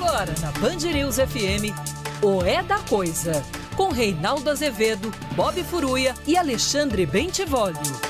Agora na Band News FM, o É da Coisa, com Reinaldo Azevedo, Bob Furuia e Alexandre Bentivolio.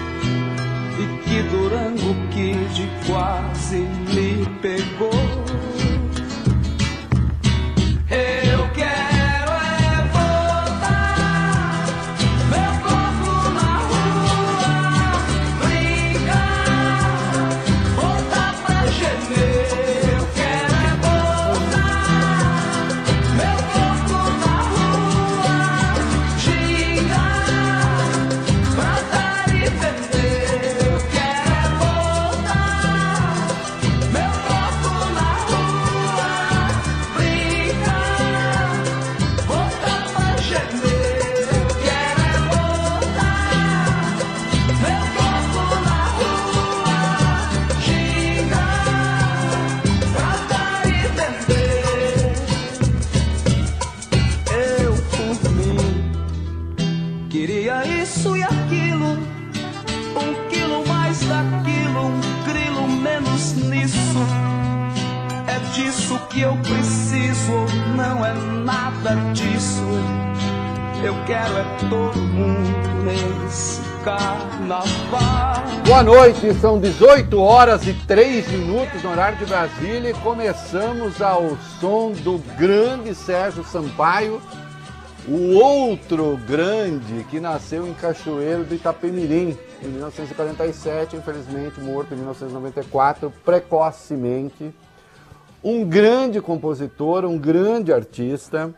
e que Durango Kid quase me pegou. Eu eu preciso, não é nada disso. Eu quero é todo mundo nesse carnaval. Boa noite, são 18 horas e 3 minutos no horário de Brasília e começamos ao som do grande Sérgio Sampaio, o outro grande que nasceu em Cachoeiro do Itapemirim em 1947, infelizmente morto em 1994, precocemente. Um grande compositor, um grande artista.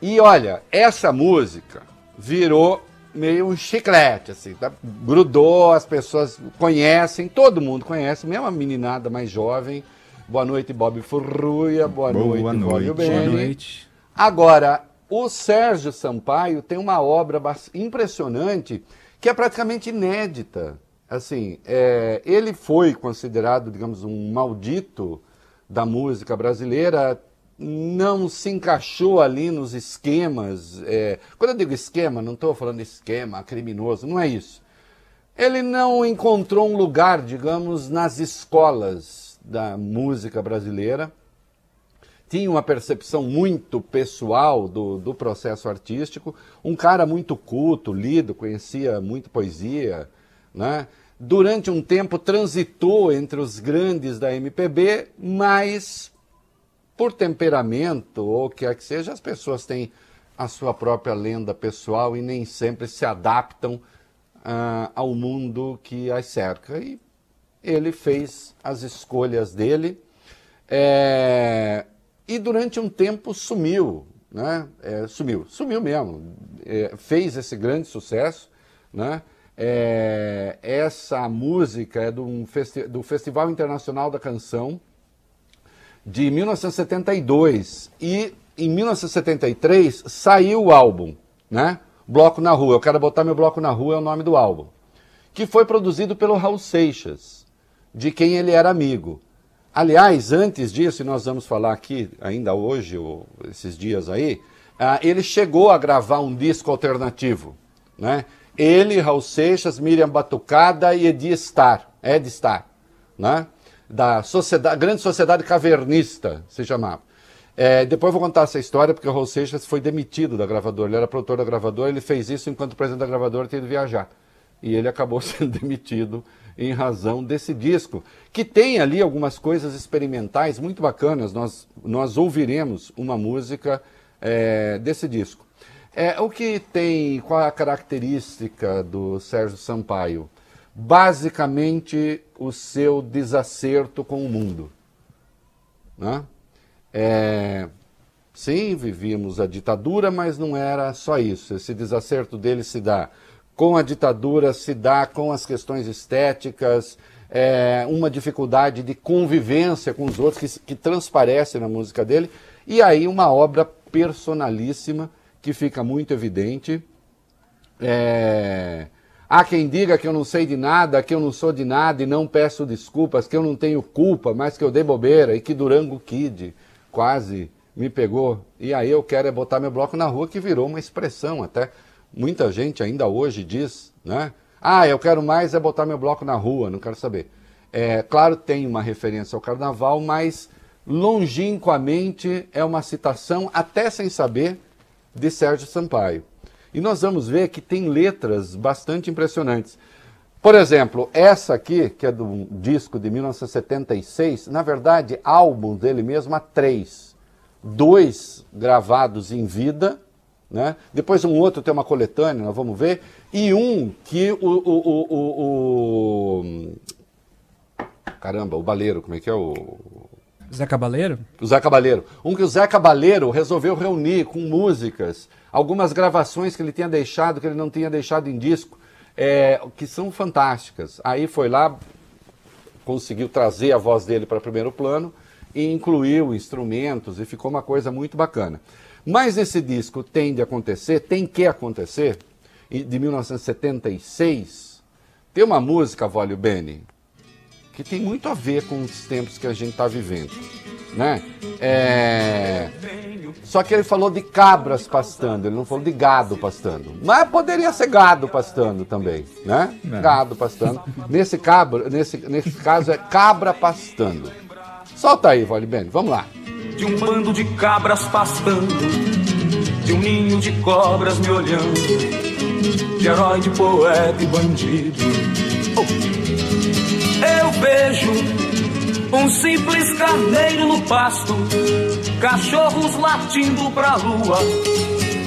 E olha, essa música virou meio um chiclete, assim, tá? grudou, as pessoas conhecem, todo mundo conhece, mesmo a meninada mais jovem. Boa noite, Bob Furruia, boa, noite, Boa Bob noite. Beni. Boa noite. Agora, o Sérgio Sampaio tem uma obra impressionante que é praticamente inédita. Assim, é, ele foi considerado, digamos, um maldito da música brasileira, não se encaixou ali nos esquemas. é, quando eu digo esquema, não estou falando esquema criminoso, não é isso. Ele não encontrou um lugar, digamos, nas escolas da música brasileira tinha uma percepção muito pessoal do, do processo artístico, um cara muito culto, lido, conhecia muito poesia, né? Durante um tempo transitou entre os grandes da MPB, mas por temperamento ou o que quer que seja, as pessoas têm a sua própria lenda pessoal e nem sempre se adaptam ah, ao mundo que as cerca. E ele fez as escolhas dele. É, e durante um tempo sumiu, né? É, sumiu, sumiu mesmo. É, fez esse grande sucesso, né? É, essa música é do, festi do Festival Internacional da Canção de 1972 e em 1973 saiu o álbum, né? Bloco na Rua. Eu quero botar meu bloco na rua é o nome do álbum, que foi produzido pelo Raul Seixas, de quem ele era amigo. Aliás, antes disso, e nós vamos falar aqui ainda hoje, ou esses dias aí, ah, ele chegou a gravar um disco alternativo, né? Ele, Raul Seixas, Miriam Batucada e Edi Star, Ed Star, né? Da sociedade, Grande Sociedade Cavernista, se chamava. É, depois vou contar essa história, porque o Raul Seixas foi demitido da gravadora, ele era produtor da gravadora, ele fez isso enquanto o presidente da gravadora tinha ido viajar. E ele acabou sendo demitido em razão desse disco, que tem ali algumas coisas experimentais muito bacanas. Nós, nós ouviremos uma música é, desse disco. É, o que tem, qual é a característica do Sérgio Sampaio? Basicamente, o seu desacerto com o mundo. Né? É, sim, vivíamos a ditadura, mas não era só isso. Esse desacerto dele se dá com a ditadura, se dá com as questões estéticas, é, uma dificuldade de convivência com os outros que, que transparece na música dele, e aí uma obra personalíssima que fica muito evidente. É, Há quem diga que eu não sei de nada, que eu não sou de nada e não peço desculpas, que eu não tenho culpa, mas que eu dei bobeira e que Durango Kid quase me pegou. E aí eu quero é botar meu bloco na rua, que virou uma expressão até. Muita gente ainda hoje diz, né? Ah, eu quero mais é botar meu bloco na rua, não quero saber. É, claro, tem uma referência ao carnaval, mas longínquamente é uma citação, até sem saber, de Sérgio Sampaio. E nós vamos ver que tem letras bastante impressionantes. Por exemplo, essa aqui, que é do disco de 1976, na verdade, álbum dele mesmo há três. Dois gravados em vida, né? depois um outro tem uma coletânea, nós vamos ver, e um que o, o, o, o Caramba, o Baleiro, como é que é o. Zé Cabaleiro? Zé Cabaleiro. Um que o Zé Cabaleiro resolveu reunir com músicas algumas gravações que ele tinha deixado, que ele não tinha deixado em disco, é, que são fantásticas. Aí foi lá, conseguiu trazer a voz dele para primeiro plano e incluiu instrumentos e ficou uma coisa muito bacana. Mas esse disco tem de acontecer, tem que acontecer, de 1976, tem uma música, Vólio Beni, que tem muito a ver com os tempos que a gente está vivendo né? É... Só que ele falou de cabras pastando, ele não falou de gado pastando. Mas poderia ser gado pastando também, né? Não. Gado pastando. Nesse, cabra, nesse, nesse caso é cabra pastando. Solta aí, Vale Bene, vamos lá. De um bando de cabras pastando, de um ninho de cobras me olhando, de herói, de poeta e bandido. Eu vejo um simples carneiro no pasto, cachorros latindo pra lua.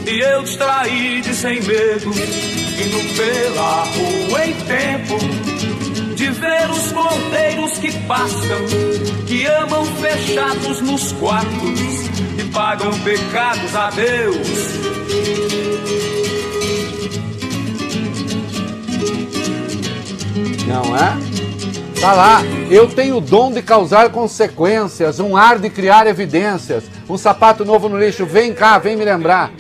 E eu distraído sem medo, indo pela rua em tempo de ver os ponteiros que passam, que amam fechados nos quartos e pagam pecados a Deus. Não é? Tá lá. Eu tenho o dom de causar consequências, um ar de criar evidências. Um sapato novo no lixo, vem cá, vem me lembrar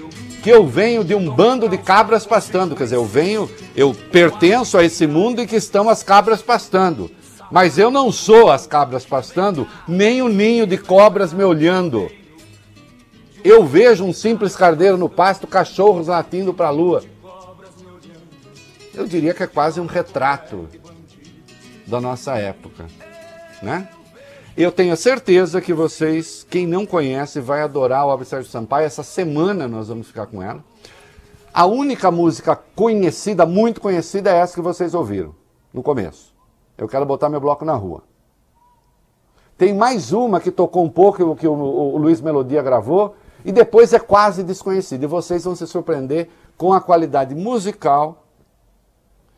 que eu venho de um bando de cabras pastando. Quer dizer, eu venho, eu pertenço a esse mundo em que estão as cabras pastando. Mas eu não sou as cabras pastando, nem o ninho de cobras me olhando. Eu vejo um simples cardeiro no pasto, cachorros latindo para a lua. Eu diria que é quase um retrato da nossa época, né? Eu tenho certeza que vocês, quem não conhece, vai adorar a obra de Sérgio Sampaio. Essa semana nós vamos ficar com ela. A única música conhecida, muito conhecida, é essa que vocês ouviram no começo. Eu quero botar meu bloco na rua. Tem mais uma que tocou um pouco, que o, o, o Luiz Melodia gravou, e depois é quase desconhecida. E vocês vão se surpreender com a qualidade musical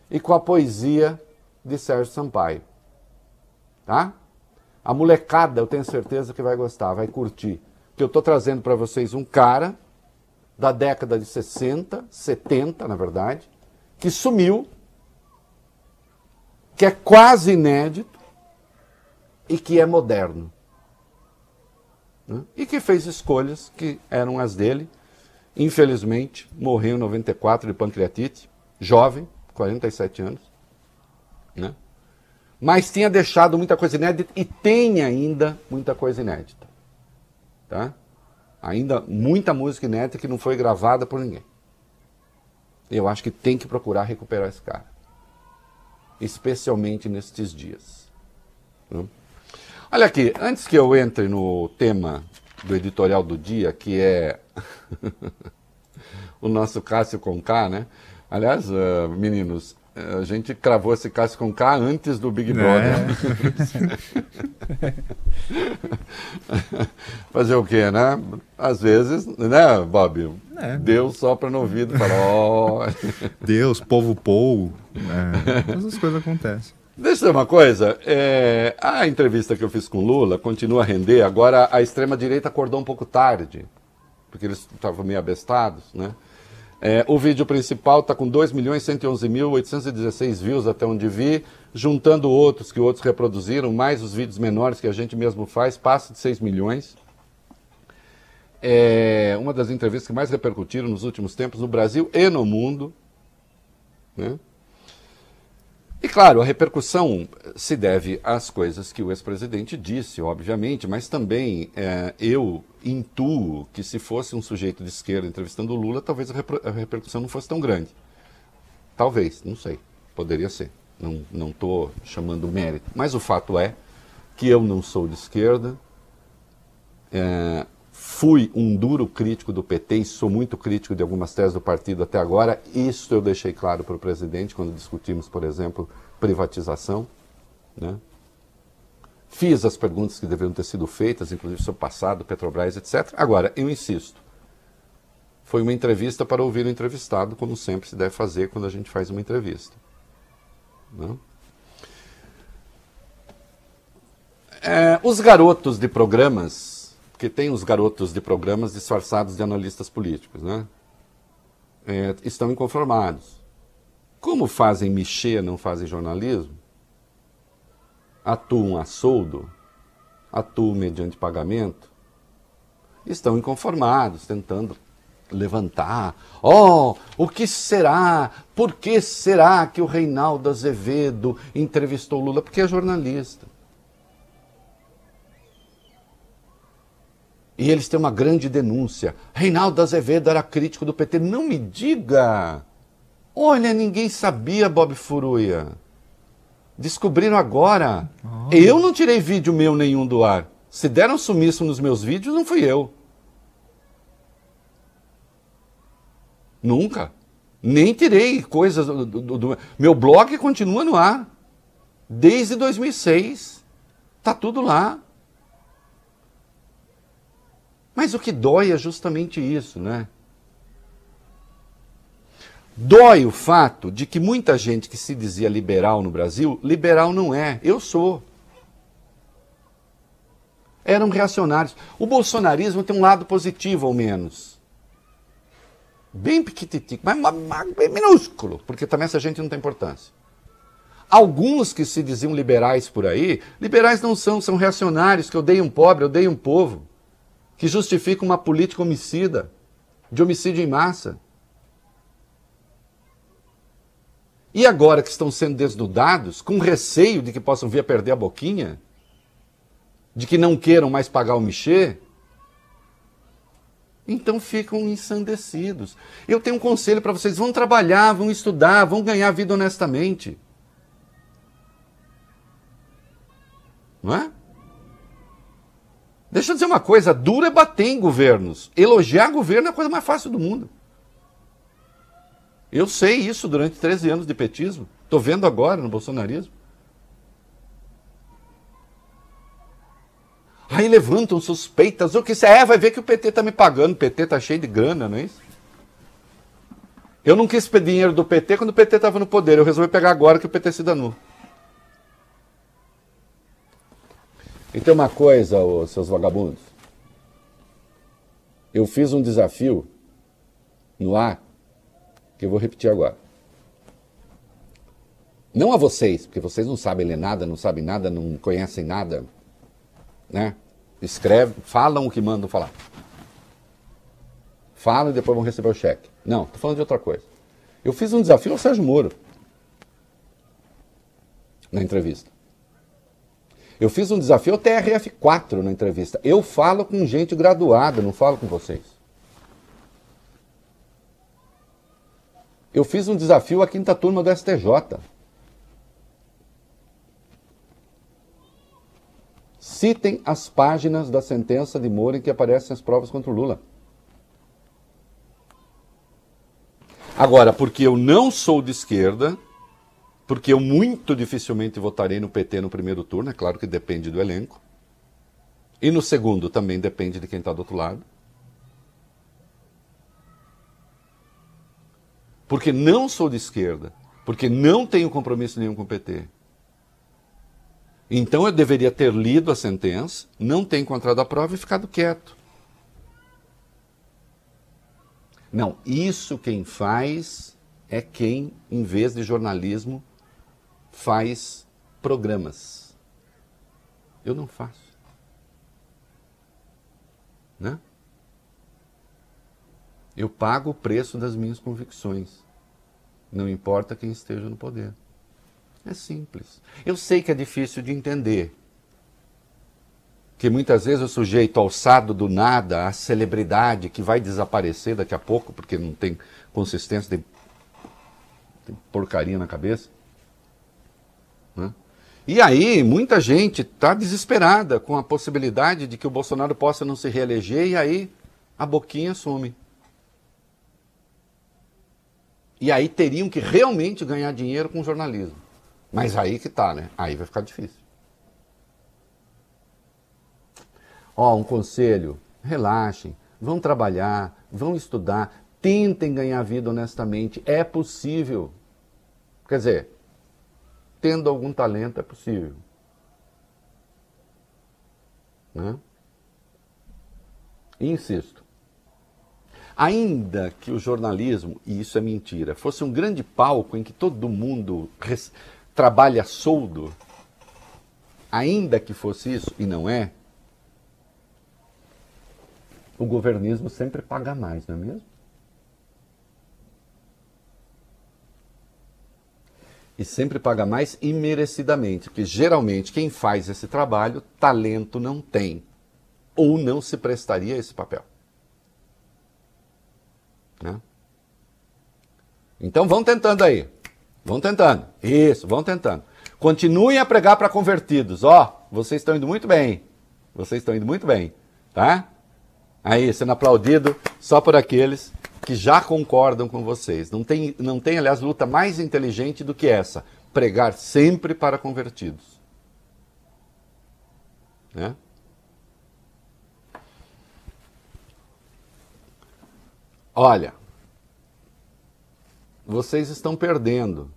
e com a poesia de Sérgio Sampaio. Tá? A molecada, eu tenho certeza que vai gostar, vai curtir. Porque eu estou trazendo para vocês um cara da década de 60, 70, na verdade, que sumiu, que é quase inédito e que é moderno. Né? E que fez escolhas que eram as dele. Infelizmente, morreu em 94 de pancreatite, jovem, 47 anos né? Mas tinha deixado muita coisa inédita e tem ainda muita coisa inédita. Tá? Ainda muita música inédita que não foi gravada por ninguém. Eu acho que tem que procurar recuperar esse cara. Especialmente nestes dias. Né? Olha aqui, antes que eu entre no tema do editorial do dia, que é o nosso Cássio Conká, né? Aliás, uh, meninos, a gente cravou esse Cássio com K antes do Big Brother. É. Fazer o quê, né? Às vezes, né, Bob? É. Deus sopra no ouvido e fala, ó... Deus, povo pou, né? essas coisas acontecem. Deixa eu dizer uma coisa, é, a entrevista que eu fiz com Lula continua a render, agora a extrema-direita acordou um pouco tarde, porque eles estavam meio abestados, né? É, o vídeo principal está com 2.111.816 views até onde vi, juntando outros que outros reproduziram, mais os vídeos menores que a gente mesmo faz, passa de 6 milhões. É uma das entrevistas que mais repercutiram nos últimos tempos no Brasil e no mundo. Né? E claro, a repercussão se deve às coisas que o ex-presidente disse, obviamente, mas também é, eu intuo que se fosse um sujeito de esquerda entrevistando o Lula, talvez a, repercussão não fosse tão grande. Talvez, não sei, poderia ser. Não estou chamando mérito. Mas o fato é que eu não sou de esquerda, é, fui um duro crítico do PT e sou muito crítico de algumas teses do partido até agora. Isso eu deixei claro para o presidente quando discutimos, por exemplo, privatização. Né? Fiz as perguntas que deveriam ter sido feitas, inclusive sobre o passado, Petrobras, etc. Agora, eu insisto, foi uma entrevista para ouvir o entrevistado, como sempre se deve fazer quando a gente faz uma entrevista. Né? É, os garotos de programas porque tem os garotos de programas disfarçados de analistas políticos, né? É, estão inconformados. Como fazem mexer, não fazem jornalismo? Atuam a soldo? Atuam mediante pagamento? Estão inconformados, tentando levantar. Oh, o que será? Por que será que o Reinaldo Azevedo entrevistou Lula? Porque é jornalista. E eles têm uma grande denúncia. Reinaldo Azevedo era crítico do PT. Não me diga! Olha, ninguém sabia, Bob Furuia. Descobriram agora. Oh. Eu não tirei vídeo meu nenhum do ar. Se deram sumiço nos meus vídeos, não fui eu. Nunca. Nem tirei coisas do, do, do, Meu blog continua no ar. Desde 2006. Tá tudo lá. Mas o que dói é justamente isso, né? Dói o fato de que muita gente que se dizia liberal no Brasil, liberal não é. Eu sou. Eram reacionários. O bolsonarismo tem um lado positivo, ao menos. Bem pequititico, mas, mas bem minúsculo, porque também essa gente não tem importância. Alguns que se diziam liberais por aí, liberais não são, são reacionários que odeiam pobre, odeiam povo que justifica uma política homicida, de homicídio em massa. E agora que estão sendo desnudados, com receio de que possam vir a perder a boquinha, de que não queiram mais pagar o michê, então ficam ensandecidos. Eu tenho um conselho para vocês: vão trabalhar, vão estudar, vão ganhar vida honestamente. Deixa eu dizer uma coisa: dura é bater em governos. Elogiar governo é a coisa mais fácil do mundo. Eu sei isso durante 13 anos de petismo. Estou vendo agora no bolsonarismo. Aí levantam suspeitas. O que você é? Vai ver que o PT está me pagando. O PT está cheio de grana, não é isso? Eu não quis pedir dinheiro do PT quando o PT estava no poder. Eu resolvi pegar agora que o PT se danou. E tem uma coisa, ô, seus vagabundos. Eu fiz um desafio no ar que eu vou repetir agora. Não a vocês, porque vocês não sabem ler nada, não sabem nada, não conhecem nada, né? Escreve, falam o que mandam falar. Falam e depois vão receber o cheque. Não, estou falando de outra coisa. Eu fiz um desafio ao Sérgio Moro na entrevista. Eu fiz um desafio ao TRF4 na entrevista. Eu falo com gente graduada, não falo com vocês. Eu fiz um desafio à quinta turma do STJ. Citem as páginas da sentença de Moro em que aparecem as provas contra o Lula. Agora, porque eu não sou de esquerda, porque eu muito dificilmente votarei no PT no primeiro turno, é claro que depende do elenco. E no segundo também depende de quem está do outro lado. porque não sou de esquerda, porque não tenho compromisso nenhum com o PT. Então eu deveria ter lido a sentença, não ter encontrado a prova e ficado quieto. Não, isso quem faz é quem, em vez de jornalismo, faz programas. Eu não faço. Né? Eu pago o preço das minhas convicções. Não importa quem esteja no poder. É simples. Eu sei que é difícil de entender. Que muitas vezes o sujeito alçado do nada, a celebridade que vai desaparecer daqui a pouco, porque não tem consistência, tem, tem porcaria na cabeça. E aí, muita gente está desesperada com a possibilidade de que o Bolsonaro possa não se reeleger, e aí a boquinha some. E aí teriam que realmente ganhar dinheiro com jornalismo. Mas aí que tá, né? Aí vai ficar difícil. Ó, um conselho: relaxem, vão trabalhar, vão estudar, tentem ganhar vida honestamente. É possível. Quer dizer, tendo algum talento, é possível. Né? E insisto, Ainda que o jornalismo, e isso é mentira, fosse um grande palco em que todo mundo trabalha soldo, ainda que fosse isso, e não é, o governismo sempre paga mais, não é mesmo? E sempre paga mais imerecidamente, porque geralmente quem faz esse trabalho, talento não tem, ou não se prestaria a esse papel. Né? Então vão tentando aí. Vão tentando. Isso, vão tentando. Continuem a pregar para convertidos. Ó, vocês estão indo muito bem. Vocês estão indo muito bem. Tá? Aí, sendo aplaudido só por aqueles que já concordam com vocês. Não tem, não tem, aliás, luta mais inteligente do que essa. Pregar sempre para convertidos. Né? Olha, vocês estão perdendo.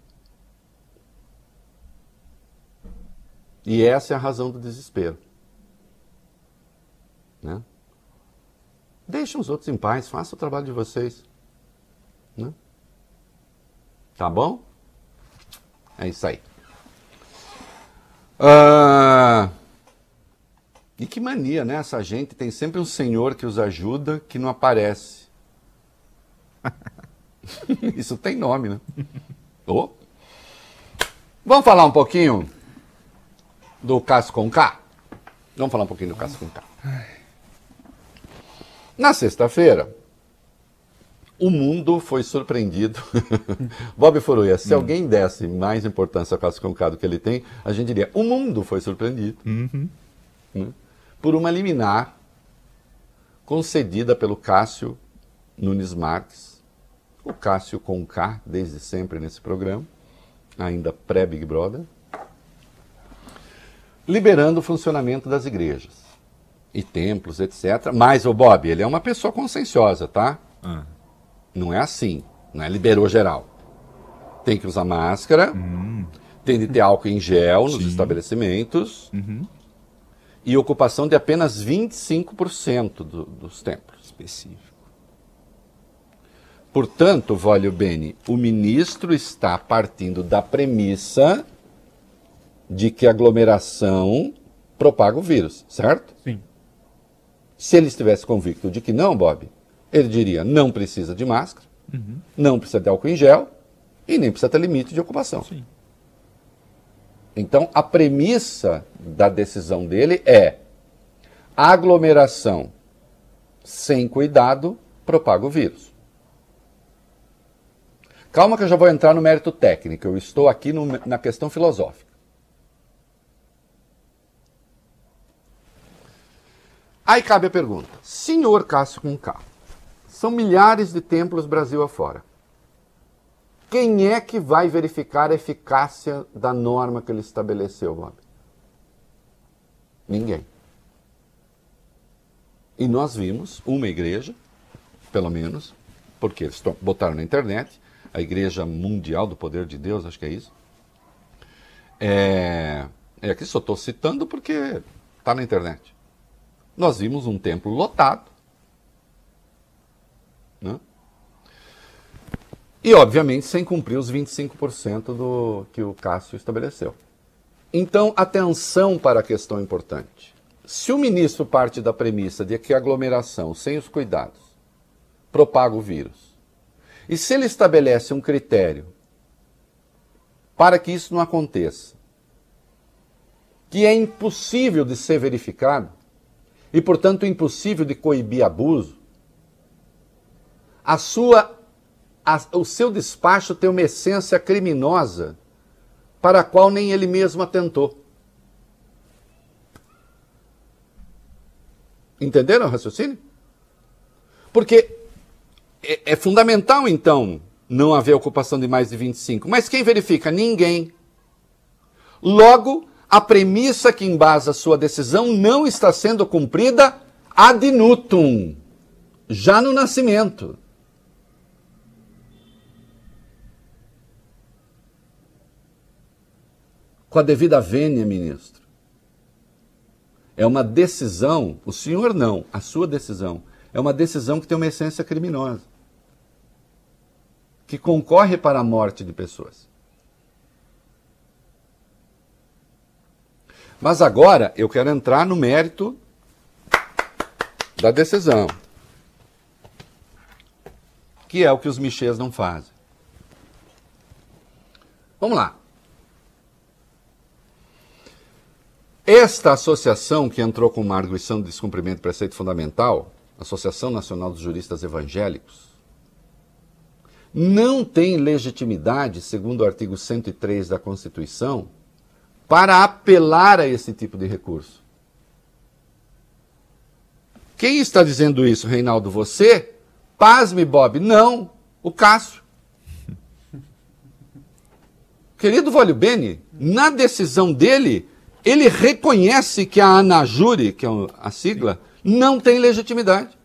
E essa é a razão do desespero. Né? Deixem os outros em paz, façam o trabalho de vocês. Né? Tá bom? É isso aí. Ah, e que mania, né? Essa gente tem sempre um senhor que os ajuda que não aparece. Isso tem nome, né? Oh. Vamos falar um pouquinho do Cássio com K? Vamos falar um pouquinho do Cássio com K. Na sexta-feira, o mundo foi surpreendido. Bob Furuia, se hum. alguém desse mais importância ao Cássio Conká do que ele tem, a gente diria: o mundo foi surpreendido uhum. né? por uma liminar concedida pelo Cássio Nunes Marques o Cássio com K, desde sempre nesse programa, ainda pré-Big Brother, liberando o funcionamento das igrejas e templos, etc. Mas o Bob, ele é uma pessoa conscienciosa, tá? Ah. Não é assim, não é liberou geral. Tem que usar máscara, hum. tem de ter álcool em gel nos Sim. estabelecimentos Uhum. e ocupação de apenas 25% do, dos templos. Específico. Portanto, Vólio Bene, o ministro está partindo da premissa de que a aglomeração propaga o vírus, certo? Sim. Se ele estivesse convicto de que não, Bob, ele diria não precisa de máscara, Uhum. não precisa de álcool em gel e nem precisa ter limite de ocupação. Sim. Então, a premissa da decisão dele é aglomeração sem cuidado propaga o vírus. Calma que eu já vou entrar no mérito técnico, eu estou aqui no- na questão filosófica. Aí cabe a pergunta: Senhor Cássio com K, são milhares de templos Brasil afora. Quem é que vai verificar a eficácia da norma que ele estabeleceu, Bob? Ninguém. E nós vimos uma igreja, pelo menos, porque eles botaram na internet, a Igreja Mundial do Poder de Deus, acho que é isso. É, é aqui só estou citando porque está na internet. Nós vimos um templo lotado. Né? E, obviamente, sem cumprir os 25% do que o Cássio estabeleceu. Então, atenção para a questão importante. Se o ministro parte da premissa de que a aglomeração, sem os cuidados, propaga o vírus, e se ele estabelece um critério para que isso não aconteça, que é impossível de ser verificado e, portanto, impossível de coibir abuso, a sua, a, o seu despacho tem uma essência criminosa para a qual nem ele mesmo atentou. Entenderam o raciocínio? Porque é, é fundamental, então, não haver ocupação de mais de 25. Mas quem verifica? Ninguém. Logo, a premissa que embasa sua decisão não está sendo cumprida ad nutum, já no nascimento. Com a devida vênia, ministro. É uma decisão, o senhor não, a sua decisão, é uma decisão que tem uma essência criminosa que concorre para a morte de pessoas. Mas agora eu quero entrar no mérito da decisão, que é o que os Michês não fazem. Vamos lá. Esta associação que entrou com uma arguição de descumprimento de preceito fundamental, Associação Nacional dos Juristas Evangélicos, não tem legitimidade, segundo o artigo 103 da Constituição, para apelar a esse tipo de recurso. Quem está dizendo isso, Reinaldo? Você? Pasme, Bob. Não, o Cássio. Querido Vólio Bene, na decisão dele, ele reconhece que a ANAJURE, que é a sigla, não tem legitimidade.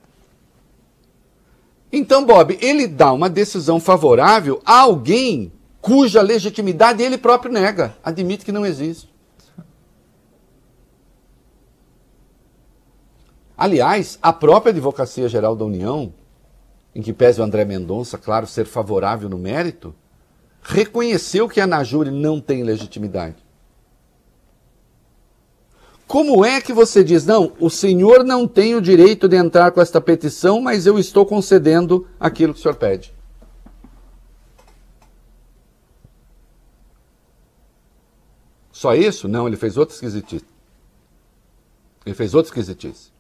Então, Bob, ele dá uma decisão favorável a alguém cuja legitimidade ele próprio nega, admite que não existe. Aliás, a própria Advocacia Geral da União, em que pese o André Mendonça, claro, ser favorável no mérito, reconheceu que a Najure não tem legitimidade. Como é que você diz, não, o senhor não tem o direito de entrar com esta petição, mas eu estou concedendo aquilo que o senhor pede? Só isso? Não, ele fez outra esquisitice. Ele fez outra esquisitice.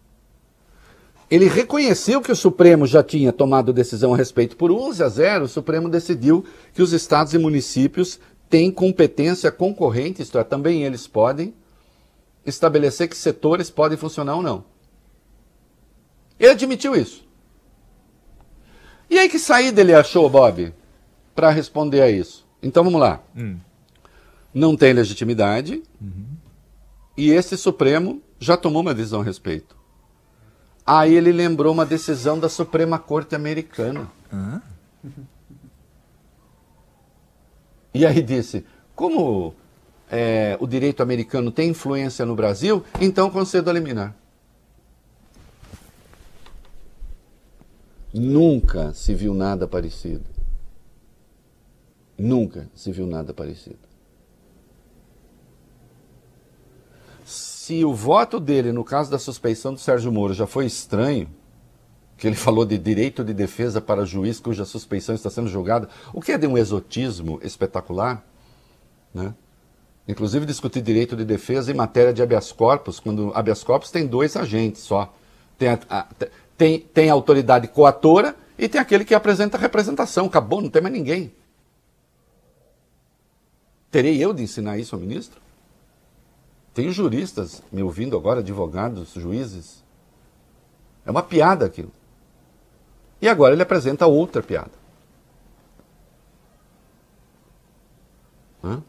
Ele reconheceu que o Supremo já tinha tomado decisão a respeito. Por 11 a 0, o Supremo decidiu que os estados e municípios têm competência concorrente, isto é, também eles podem estabelecer que setores podem funcionar ou não. Ele admitiu isso. E aí que saída ele achou, Bob, para responder a isso? Então vamos lá. Hum. Não tem legitimidade uhum. e esse Supremo já tomou uma decisão a respeito. Aí ele lembrou uma decisão da Suprema Corte Americana. Uhum. E aí disse: como é, o direito americano tem influência no Brasil, então concedo a liminar. Nunca se viu nada parecido. Nunca se viu nada parecido. Se o voto dele, no caso da suspeição do Sérgio Moro, já foi estranho, que ele falou de direito de defesa para juiz cuja suspeição está sendo julgada, o que é de um exotismo espetacular, né? Inclusive discutir direito de defesa em matéria de habeas corpus, quando habeas corpus tem dois agentes só. Tem a, a, tem, tem a autoridade coatora e tem aquele que apresenta a representação. Acabou, não tem mais ninguém. Terei eu de ensinar isso ao ministro? Tem juristas me ouvindo agora, advogados, juízes. É uma piada aquilo. E agora ele apresenta outra piada. Hã?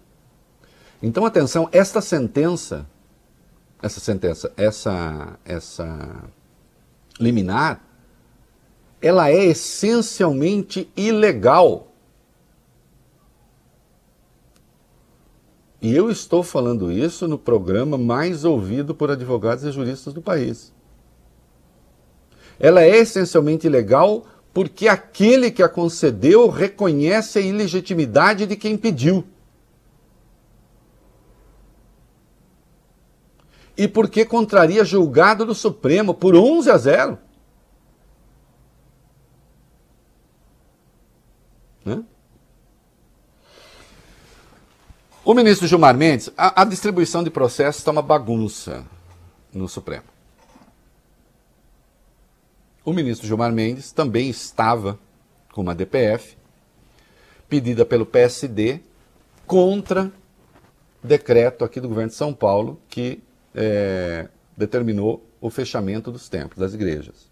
Então, atenção, esta sentença, essa sentença, essa, essa liminar, ela é essencialmente ilegal. E eu estou falando isso no programa mais ouvido por advogados e juristas do país. Ela é essencialmente ilegal porque aquele que a concedeu reconhece a ilegitimidade de quem pediu. E porque contraria julgado do Supremo por 11 a 0. Né? O ministro Gilmar Mendes, a, a distribuição de processos está uma bagunça no Supremo. O ministro Gilmar Mendes também estava com uma DPF pedida pelo PSD contra decreto aqui do governo de São Paulo que é, determinou o fechamento dos templos, das igrejas.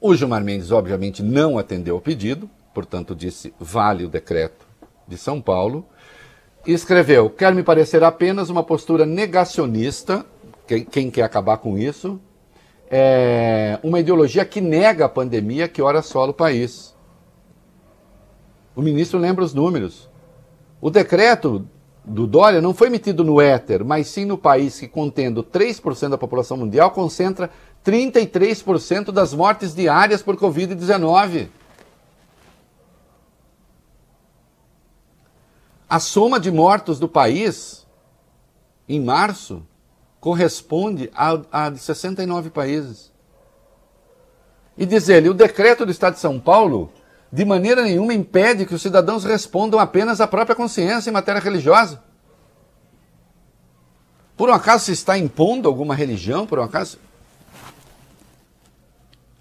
O Gilmar Mendes, obviamente, não atendeu ao pedido, portanto, disse vale o decreto de São Paulo, escreveu: Quer me parecer apenas uma postura negacionista, quem, quem quer acabar com isso, é uma ideologia que nega a pandemia que ora assola o país. O ministro lembra os números. O decreto do Dória não foi emitido no éter, mas sim no país que, contendo 3% da população mundial, concentra 33% das mortes diárias por Covid-19. A soma de mortos do país, em março, corresponde a, a de 69 países. E diz ele: o decreto do Estado de São Paulo, de maneira nenhuma, impede que os cidadãos respondam apenas à própria consciência em matéria religiosa. Por um acaso se está impondo alguma religião? Por um acaso?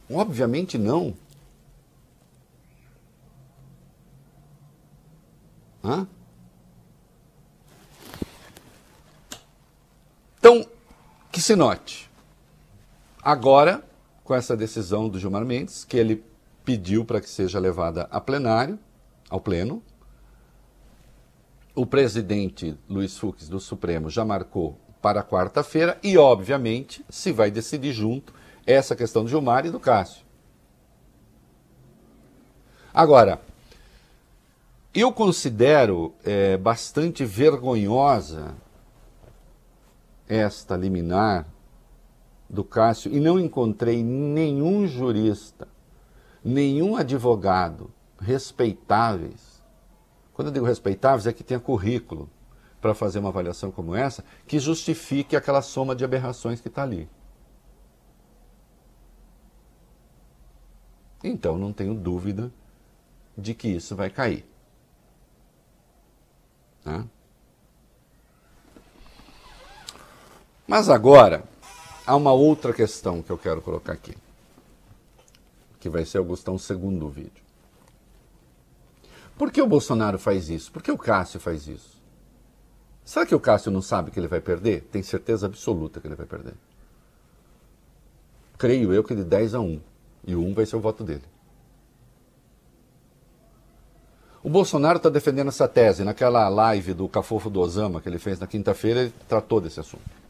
Obviamente não. Hã? Então, que se note, agora, com essa decisão do Gilmar Mendes, que ele pediu para que seja levada a plenário, ao pleno, o presidente Luiz Fux do Supremo já marcou para quarta-feira e, obviamente, se vai decidir junto essa questão do Gilmar e do Cássio. Agora, eu considero é, bastante vergonhosa esta liminar do Cássio e não encontrei nenhum jurista, nenhum advogado respeitáveis. Quando eu digo respeitáveis, é que tenha currículo para fazer uma avaliação como essa que justifique aquela soma de aberrações que está ali. Então, não tenho dúvida de que isso vai cair. Tá? Mas agora, há uma outra questão que eu quero colocar aqui, que vai ser o Gustão segundo vídeo. Por que o Bolsonaro faz isso? Por que o Cássio faz isso? Será que o Cássio não sabe que ele vai perder? Tem certeza absoluta que ele vai perder. Creio eu que de 10 a 1. E o 1 vai ser o voto dele. O Bolsonaro está defendendo essa tese. Naquela live do Cafofo do Osama que ele fez na quinta-feira, ele tratou desse assunto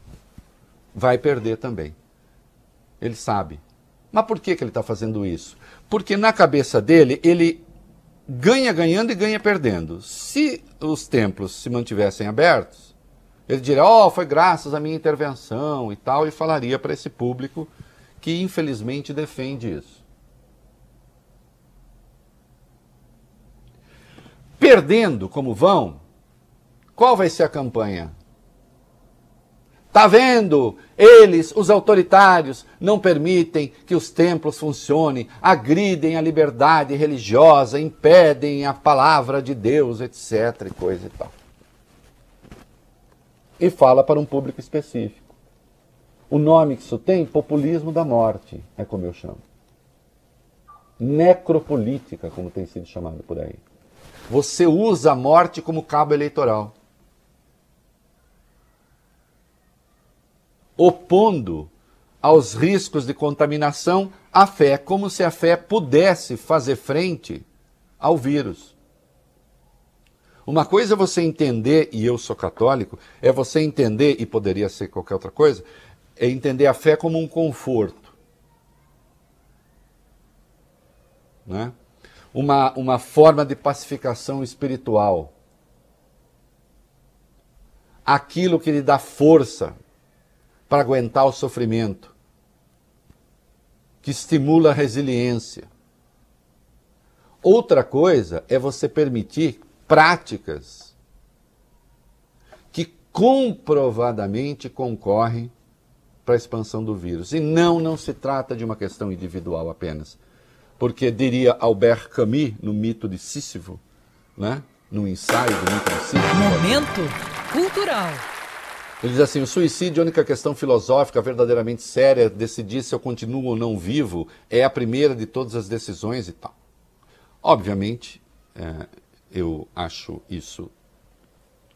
vai perder também. Ele sabe. Mas por que, que ele está fazendo isso? Porque na cabeça dele, ele ganha ganhando e ganha perdendo. Se os templos se mantivessem abertos, ele diria: Ó, oh, foi graças à minha intervenção e tal, e falaria para esse público que infelizmente defende isso. Perdendo como vão, qual vai ser a campanha? Tá vendo? Eles, os autoritários, não permitem que os templos funcionem, agridem a liberdade religiosa, impedem a palavra de Deus, etc. e coisa e tal. E fala para um público específico. O nome que isso tem, populismo da morte, é como eu chamo. Necropolítica, como tem sido chamado por aí. Você usa a morte como cabo eleitoral. Opondo aos riscos de contaminação a fé, como se a fé pudesse fazer frente ao vírus. Uma coisa é você entender, e eu sou católico, é você entender, e poderia ser qualquer outra coisa, é entender a fé como um conforto. Né? Uma, uma forma de pacificação espiritual. aquilo que lhe dá força para aguentar o sofrimento, que estimula a resiliência. Outra coisa é você permitir práticas que comprovadamente concorrem para a expansão do vírus. E não, não se trata de uma questão individual apenas. Porque diria Albert Camus, no mito de Sísifo, né? no ensaio do mito de Sísifo. Momento cultural. Ele diz assim: o suicídio, a única questão filosófica verdadeiramente séria, decidir se eu continuo ou não vivo, é a primeira de todas as decisões e tal. Obviamente, é, eu acho isso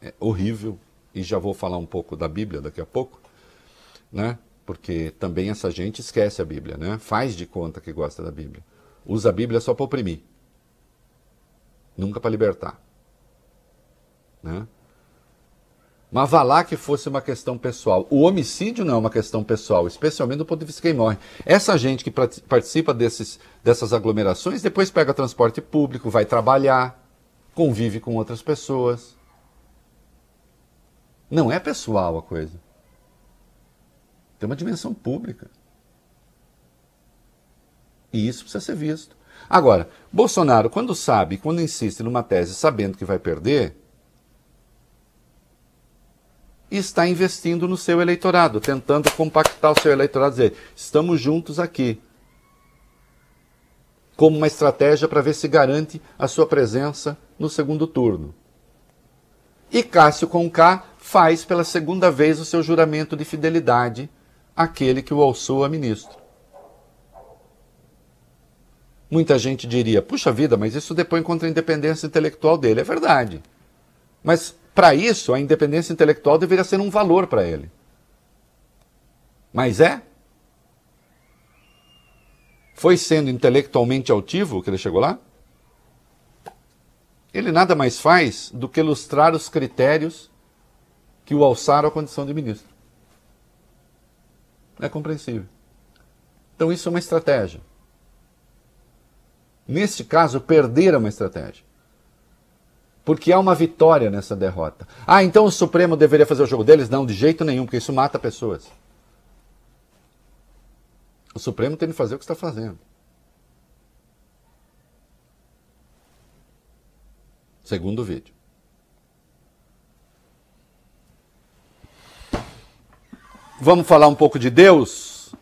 é, horrível, e já vou falar um pouco da Bíblia daqui a pouco, né? Porque também essa gente esquece a Bíblia, né? Faz de conta que gosta da Bíblia. Usa a Bíblia só para oprimir, nunca para libertar, né? Mas vá lá que fosse uma questão pessoal. O homicídio não é uma questão pessoal, especialmente do ponto de vista de quem morre. Essa gente que participa desses, dessas aglomerações depois pega transporte público, vai trabalhar, convive com outras pessoas. Não é pessoal a coisa. Tem uma dimensão pública. E isso precisa ser visto. Agora, Bolsonaro, quando sabe, quando insiste numa tese sabendo que vai perder, está investindo no seu eleitorado, tentando compactar o seu eleitorado, dizer, estamos juntos aqui. Como uma estratégia para ver se garante a sua presença no segundo turno. E Cássio Conká faz pela segunda vez o seu juramento de fidelidade àquele que o alçou a ministro. Muita gente diria, puxa vida, mas isso depõe contra a independência intelectual dele. É verdade. Mas para isso, a independência intelectual deveria ser um valor para ele. Mas é? Foi sendo intelectualmente altivo que ele chegou lá? Ele nada mais faz do que ilustrar os critérios que o alçaram à condição de ministro. É compreensível. Então, isso é uma estratégia. Neste caso, perder é uma estratégia porque há uma vitória nessa derrota. Ah, então o Supremo deveria fazer o jogo deles? Não, de jeito nenhum, porque isso mata pessoas. O Supremo tem que fazer o que está fazendo. Segundo vídeo. Vamos falar um pouco de Deus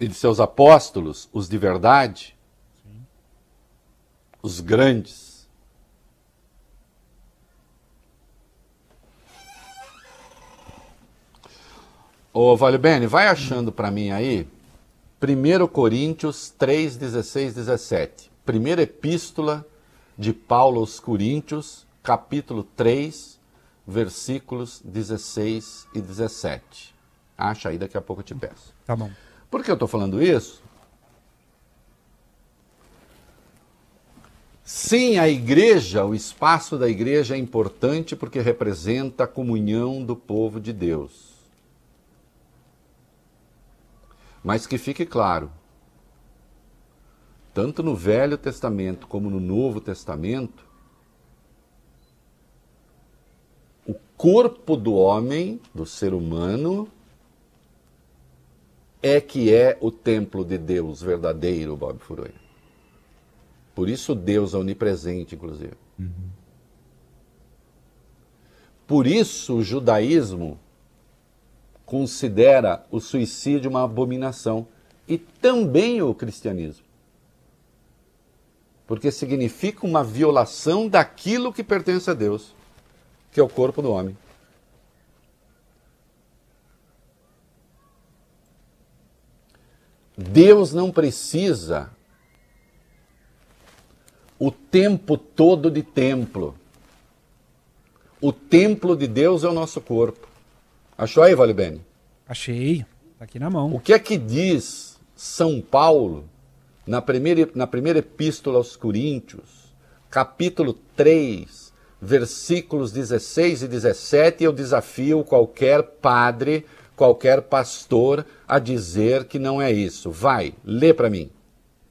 e de seus apóstolos, os de verdade os grandes. Ô, Vale Bene, vai achando para mim aí 1 Coríntios 3, 16, 17. Primeira epístola de Paulo aos Coríntios, capítulo 3, versículos 16 e 17. Acha aí, daqui a pouco eu te peço. Tá bom. Por que eu estou falando isso? Sim, a igreja, o espaço da igreja é importante porque representa a comunhão do povo de Deus. Mas que fique claro, tanto no Velho Testamento como no Novo Testamento, o corpo do homem, do ser humano, é que é o templo de Deus verdadeiro, Bob Furoia. Por isso Deus é onipresente, inclusive. Uhum. Por isso o judaísmo considera o suicídio uma abominação e também o cristianismo. Porque significa uma violação daquilo que pertence a Deus, que é o corpo do homem. Deus não precisa o tempo todo de templo. O templo de Deus é o nosso corpo. Achou aí, Vale Bene? Achei. Tá aqui na mão. O que é que diz São Paulo na primeira, na primeira epístola aos Coríntios, capítulo 3, versículos 16 e 17? Eu desafio qualquer padre, qualquer pastor a dizer que não é isso. Vai, lê para mim.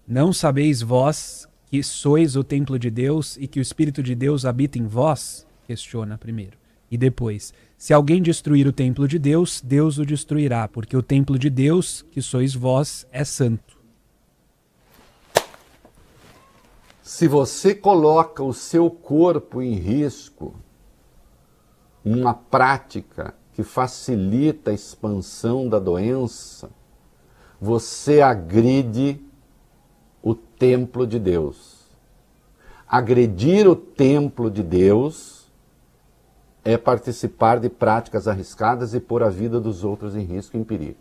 Não sabeis vós que sois o templo de Deus e que o Espírito de Deus habita em vós? Questiona primeiro. E depois, se alguém destruir o templo de Deus, Deus o destruirá, porque o templo de Deus, que sois vós, é santo. Se você coloca o seu corpo em risco numa prática que facilita a expansão da doença, você agride templo de Deus. Agredir o templo de Deus é participar de práticas arriscadas e pôr a vida dos outros em risco e em perigo.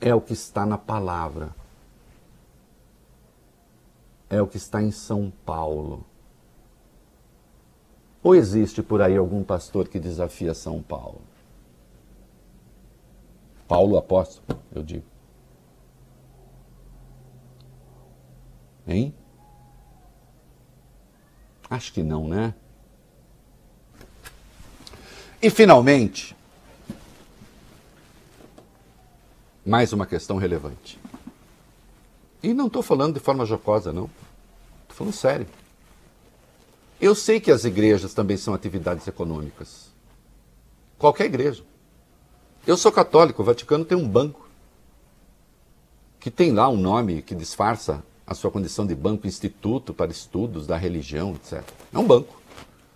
É o que está na palavra. É o que está em São Paulo. Ou existe por aí algum pastor que desafia São Paulo? Paulo apóstolo, eu digo. Hein? Acho que não, né? E finalmente, mais uma questão relevante. E não estou falando de forma jocosa, não. Estou falando sério. Eu sei que as igrejas também são atividades econômicas. Qualquer igreja. Eu sou católico, o Vaticano tem um banco que tem lá um nome que disfarça a sua condição de banco instituto para estudos da religião, etc. É um banco.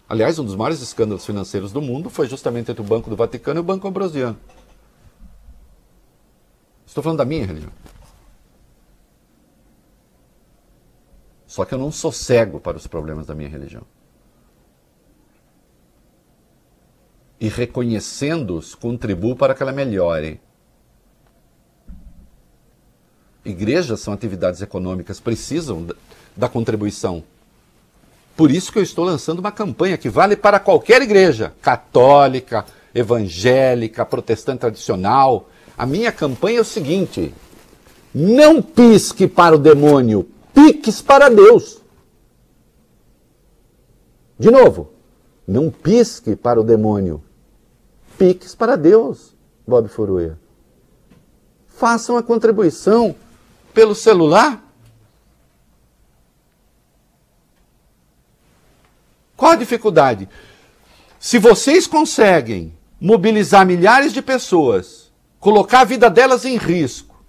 Aliás, um dos maiores escândalos financeiros do mundo foi justamente entre o Banco do Vaticano e o Banco Ambrosiano. Estou falando da minha religião. Só que eu não sou cego para os problemas da minha religião. E reconhecendo-os, contribuo para que ela melhore. Igrejas são atividades econômicas, precisam da contribuição. Por isso que eu estou lançando uma campanha que vale para qualquer igreja, católica, evangélica, protestante tradicional. A minha campanha é o seguinte: não pisque para o demônio, piques para Deus. De novo, não pisque para o demônio, piques para Deus, Bob Furuia. Façam a contribuição pelo celular. Qual a dificuldade? Se vocês conseguem mobilizar milhares de pessoas, colocar a vida delas em risco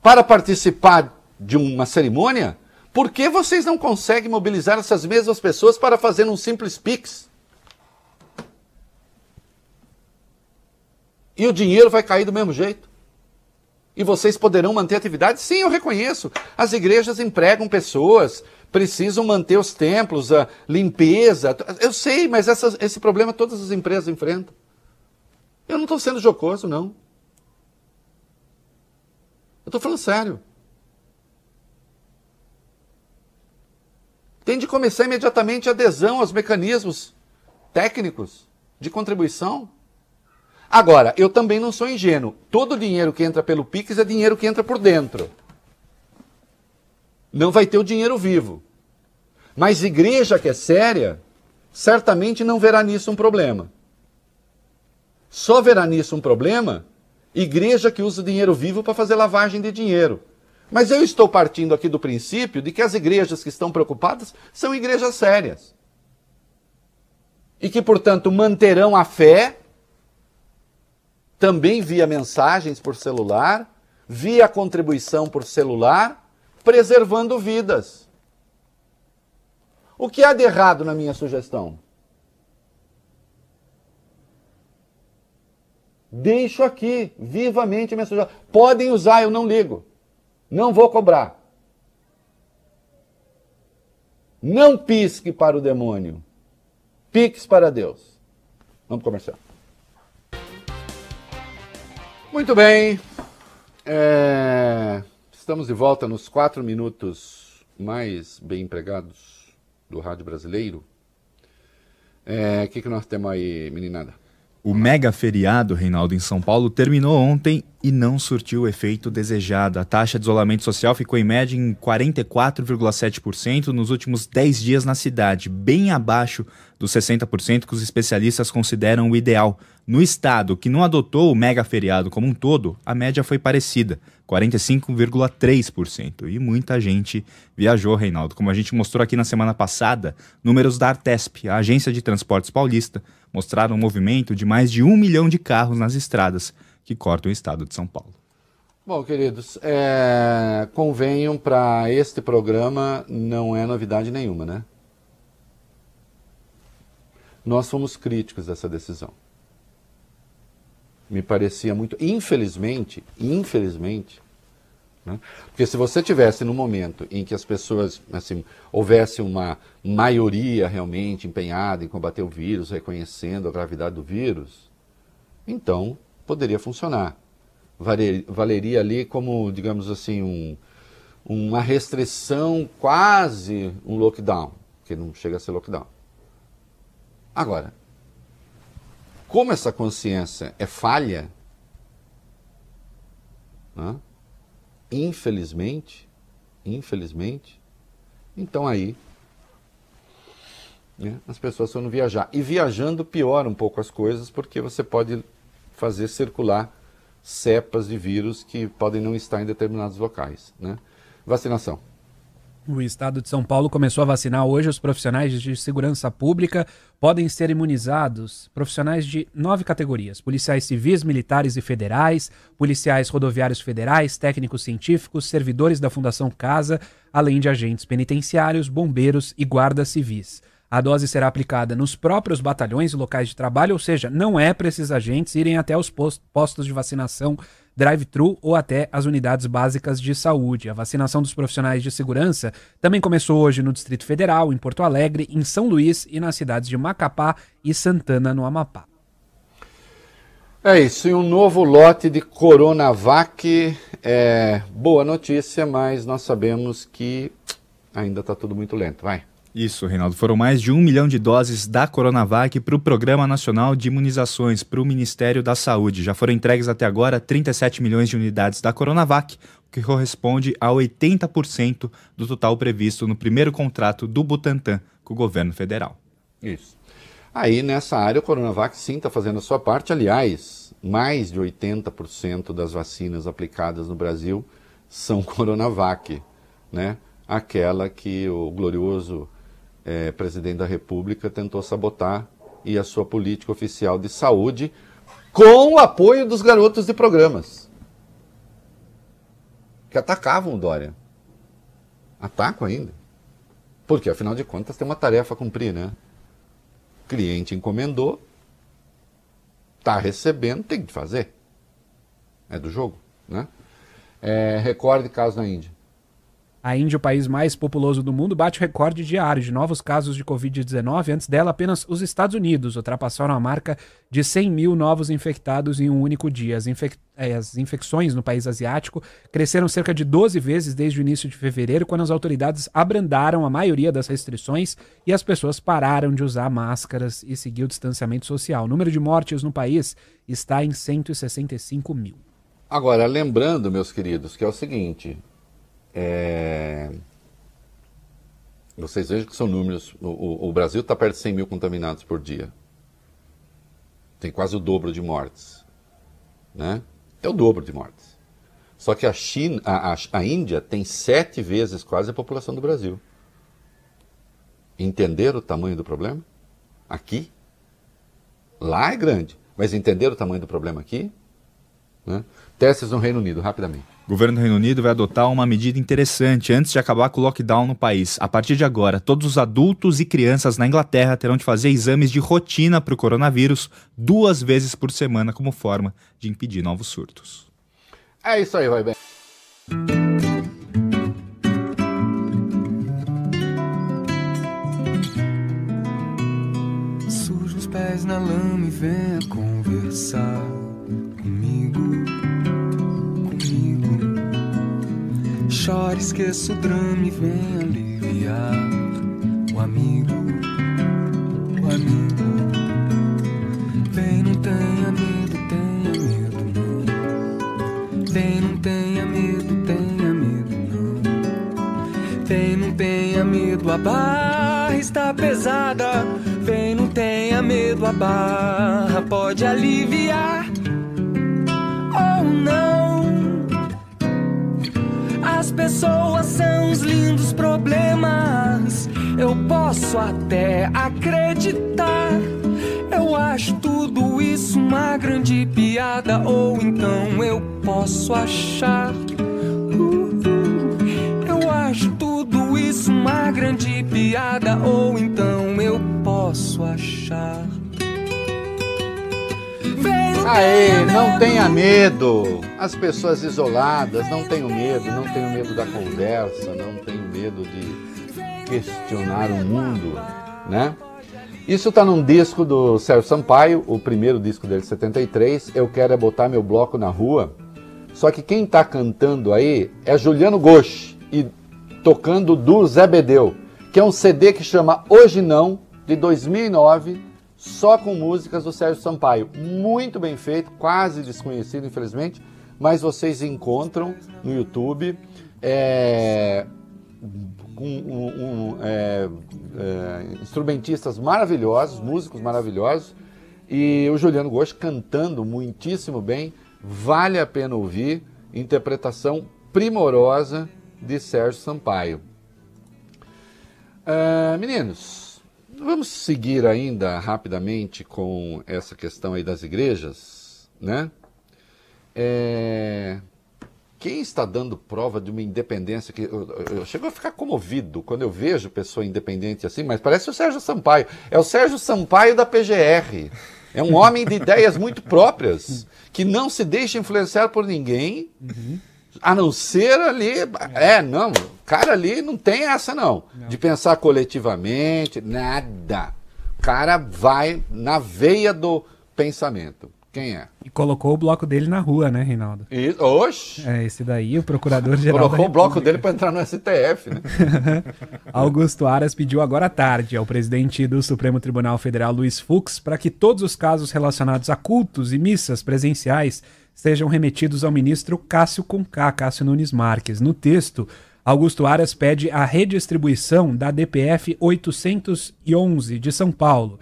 para participar de uma cerimônia, por que vocês não conseguem mobilizar essas mesmas pessoas para fazer um simples Pix? E o dinheiro vai cair do mesmo jeito? E vocês poderão manter atividade? Sim, eu reconheço. As igrejas empregam pessoas, precisam manter os templos, a limpeza. Eu sei, mas essa, esse problema todas as empresas enfrentam. Eu não estou sendo jocoso, não. Eu estou falando sério. Tem de começar imediatamente a adesão aos mecanismos técnicos de contribuição. Agora, eu também não sou ingênuo. Todo dinheiro que entra pelo Pix é dinheiro que entra por dentro. Não vai ter o dinheiro vivo. Mas igreja que é séria, certamente não verá nisso um problema. Só verá nisso um problema igreja que usa dinheiro vivo para fazer lavagem de dinheiro. Mas eu estou partindo aqui do princípio de que as igrejas que estão preocupadas são igrejas sérias. E que, portanto, manterão a fé, também via mensagens por celular, via contribuição por celular, preservando vidas. O que há de errado na minha sugestão? Deixo aqui vivamente a minha sugestão. Podem usar, eu não ligo. Não vou cobrar. Não pisque para o demônio. Piques para Deus. Vamos comercial. Muito bem. É... Estamos de volta nos quatro minutos mais bem empregados do rádio brasileiro. O é... que, que nós temos aí, meninada? O mega feriado, Reinaldo, em São Paulo, terminou ontem e não surtiu o efeito desejado. A taxa de isolamento social ficou em média em 44,7% nos últimos 10 dias na cidade, bem abaixo dos 60% que os especialistas consideram o ideal. No estado que não adotou o mega feriado como um todo, a média foi parecida, 45,3%. E muita gente viajou, Reinaldo. Como a gente mostrou aqui na semana passada, números da Artesp, a agência de transportes paulista, mostraram um movimento de mais de um milhão de carros nas estradas que cortam o estado de São Paulo. Bom, queridos, é, convenham para este programa não é novidade nenhuma, né? Nós fomos críticos dessa decisão. Me parecia muito, infelizmente, infelizmente, né? porque se você tivesse no momento em que as pessoas, assim, houvesse uma maioria realmente empenhada em combater o vírus, reconhecendo a gravidade do vírus, então poderia funcionar. Valeria ali como, digamos assim, um, uma restrição, quase um lockdown, que não chega a ser lockdown. Agora, como essa consciência é falha, né? Infelizmente, infelizmente, então aí né, as pessoas foram viajar. E viajando piora um pouco as coisas, porque você pode fazer circular cepas de vírus que podem não estar em determinados locais. Né? Vacinação. O estado de São Paulo começou a vacinar hoje. Os profissionais de segurança pública podem ser imunizados. Profissionais de nove categorias: policiais civis, militares e federais, policiais rodoviários federais, técnicos científicos, servidores da Fundação Casa, além de agentes penitenciários, bombeiros e guardas civis. A dose será aplicada nos próprios batalhões e locais de trabalho, ou seja, não é para esses agentes irem até os postos de vacinação drive-thru ou até as unidades básicas de saúde. A vacinação dos profissionais de segurança também começou hoje no Distrito Federal, em Porto Alegre, em São Luís e nas cidades de Macapá e Santana, no Amapá. É isso, e um novo lote de Coronavac. É boa notícia, mas nós sabemos que ainda está tudo muito lento. Vai. Isso, Reinaldo. Foram mais de um milhão de doses da Coronavac para o Programa Nacional de Imunizações, para o Ministério da Saúde. Já foram entregues até agora 37 milhões de unidades da Coronavac, o que corresponde a 80% do total previsto no primeiro contrato do Butantan com o governo federal. Isso. Aí, nessa área, o Coronavac sim está fazendo a sua parte. Aliás, mais de 80% das vacinas aplicadas no Brasil são Coronavac, né? Aquela que o glorioso é, presidente da República tentou sabotar e a sua política oficial de saúde com o apoio dos garotos de programas que atacavam o Dória. Atacam ainda. Porque, afinal de contas, tem uma tarefa a cumprir, né? Cliente encomendou, está recebendo, tem que fazer. É do jogo, né? É, recorde caso na Índia. A Índia, o país mais populoso do mundo, bate o recorde diário de novos casos de Covid-19. Antes dela, apenas os Estados Unidos ultrapassaram a marca de 100 mil novos infectados em um único dia. As, infec eh, as, infecções no país asiático cresceram cerca de 12 vezes desde o início de fevereiro, quando as autoridades abrandaram a maioria das restrições e as pessoas pararam de usar máscaras e seguir o distanciamento social. O número de mortes no país está em 165 mil. Agora, lembrando, meus queridos, que é o seguinte: é... Vocês vejam que são números. O, o Brasil está perto de 100 mil contaminados por dia. Tem quase o dobro de mortes. Né? É o dobro de mortes. Só que a, China, a, a, a Índia tem sete vezes quase a população do Brasil. Entenderam o tamanho do problema? Aqui? Lá é grande. Mas entenderam o tamanho do problema aqui? Né? Testes no Reino Unido, rapidamente. O governo do Reino Unido vai adotar uma medida interessante antes de acabar com o lockdown no país. A partir de agora, todos os adultos e crianças na Inglaterra terão de fazer exames de rotina para o coronavírus duas vezes por semana, como forma de impedir novos surtos. É isso aí, vai bem. Os pés na lama e venha conversar chora, esqueça o drama e vem aliviar o amigo, o amigo. Vem, não tenha medo, tenha medo, não. Vem, não tenha medo, tenha medo, não. Vem, não tenha medo, a barra está pesada. Vem, não tenha medo, a barra pode aliviar. As pessoas são os lindos problemas. Eu posso até acreditar. Eu acho tudo isso uma grande piada, ou então eu posso achar. Uh, uh, eu acho tudo isso uma grande piada, ou então eu posso achar. Aê, não tenha medo. As pessoas isoladas, não tenham medo, não tenham medo da conversa, não tenham medo de questionar o mundo, né? Isso está num disco do Sérgio Sampaio, o primeiro disco dele, 73. Eu quero é botar meu bloco na rua. Só que quem está cantando aí é Juliano Gosch e tocando do Zé Bedeu, que é um CD que chama Hoje Não, de 2009 só com músicas do Sérgio Sampaio. Muito bem feito, quase desconhecido, infelizmente, mas vocês encontram no YouTube. É, um, um, um, é, é, instrumentistas maravilhosos, músicos maravilhosos, e o Juliano Gomes cantando muitíssimo bem. Vale a pena ouvir. Interpretação primorosa de Sérgio Sampaio. Uh, meninos, Vamos seguir ainda rapidamente com essa questão aí das igrejas, né? É... Quem está dando prova de uma independência que eu, eu, chego a ficar comovido quando eu vejo pessoa independente assim, mas parece o Sérgio Sampaio. É o Sérgio Sampaio da PGR. É um homem de ideias muito próprias, que não se deixa influenciar por ninguém. Uhum a não ser ali. É, não, o cara ali não tem essa, não. não. De pensar coletivamente, nada. O cara vai na veia do pensamento. Quem é? E colocou o bloco dele na rua, né, Reinaldo? E, oxe! É, esse daí, o procurador-geral. Colocou o bloco dele para entrar no STF, né? Augusto Aras pediu agora à tarde ao presidente do Supremo Tribunal Federal, Luiz Fux, para que todos os casos relacionados a cultos e missas presenciais sejam remetidos ao ministro Cássio Conká, Cássio Nunes Marques. No texto, Augusto Aras pede a redistribuição da DPF 811 de São Paulo,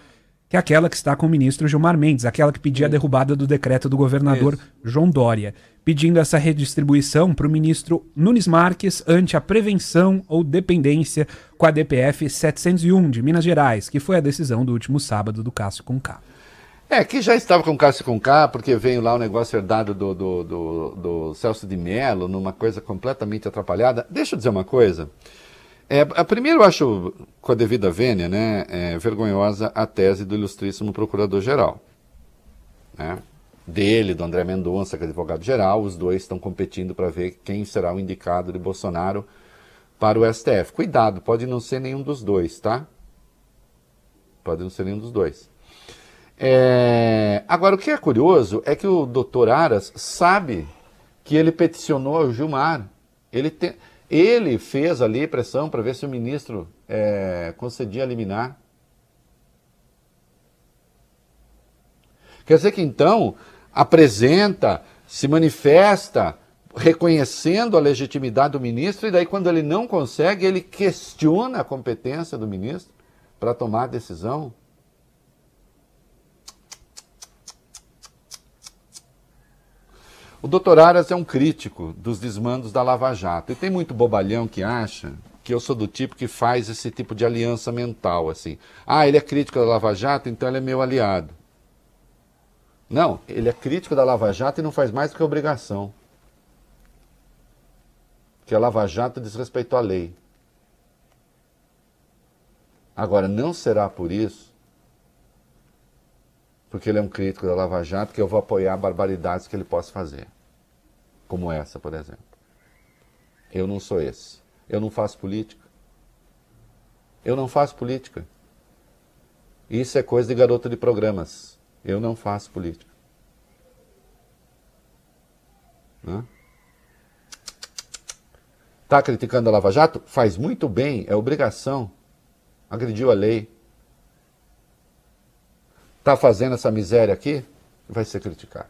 que é aquela que está com o ministro Gilmar Mendes, aquela que pedia a derrubada do decreto do governador Isso. João Dória, pedindo essa redistribuição para o ministro Nunes Marques ante a prevenção ou dependência com a DPF 701 de Minas Gerais, que foi a decisão do último sábado do Cássio Conká. É, que já estava com Cássio com K, porque veio lá o negócio herdado do, do, do, do Celso de Mello, numa coisa completamente atrapalhada. Deixa eu dizer uma coisa. É, a, primeiro, eu acho, com a devida vênia, né, é, vergonhosa a tese do ilustríssimo procurador-geral. Né? Dele, do André Mendonça, que é advogado-geral, os dois estão competindo para ver quem será o indicado de Bolsonaro para o STF. Cuidado, pode não ser nenhum dos dois, tá? Pode não ser nenhum dos dois. É... Agora, o que é curioso é que o doutor Aras sabe que ele peticionou ao Gilmar. Ele, te... ele fez ali pressão para ver se o ministro é... concedia liminar. Quer dizer que então apresenta, se manifesta reconhecendo a legitimidade do ministro, e daí, quando ele não consegue, ele questiona a competência do ministro para tomar a decisão. O doutor Aras é um crítico dos desmandos da Lava Jato. E tem muito bobalhão que acha que eu sou do tipo que faz esse tipo de aliança mental, assim. Ah, ele é crítico da Lava Jato, então ele é meu aliado. Não, ele é crítico da Lava Jato e não faz mais do que obrigação. Que a Lava Jato desrespeitou a lei. Agora, não será por isso, porque ele é um crítico da Lava Jato, que eu vou apoiar barbaridades que ele possa fazer como essa, por exemplo. Eu não sou esse. Eu não faço política. Eu não faço política. Isso é coisa de garoto de programas. Eu não faço política. Está criticando a Lava Jato? Faz muito bem, é obrigação. Agrediu a lei. Está fazendo essa miséria aqui? Vai ser criticado.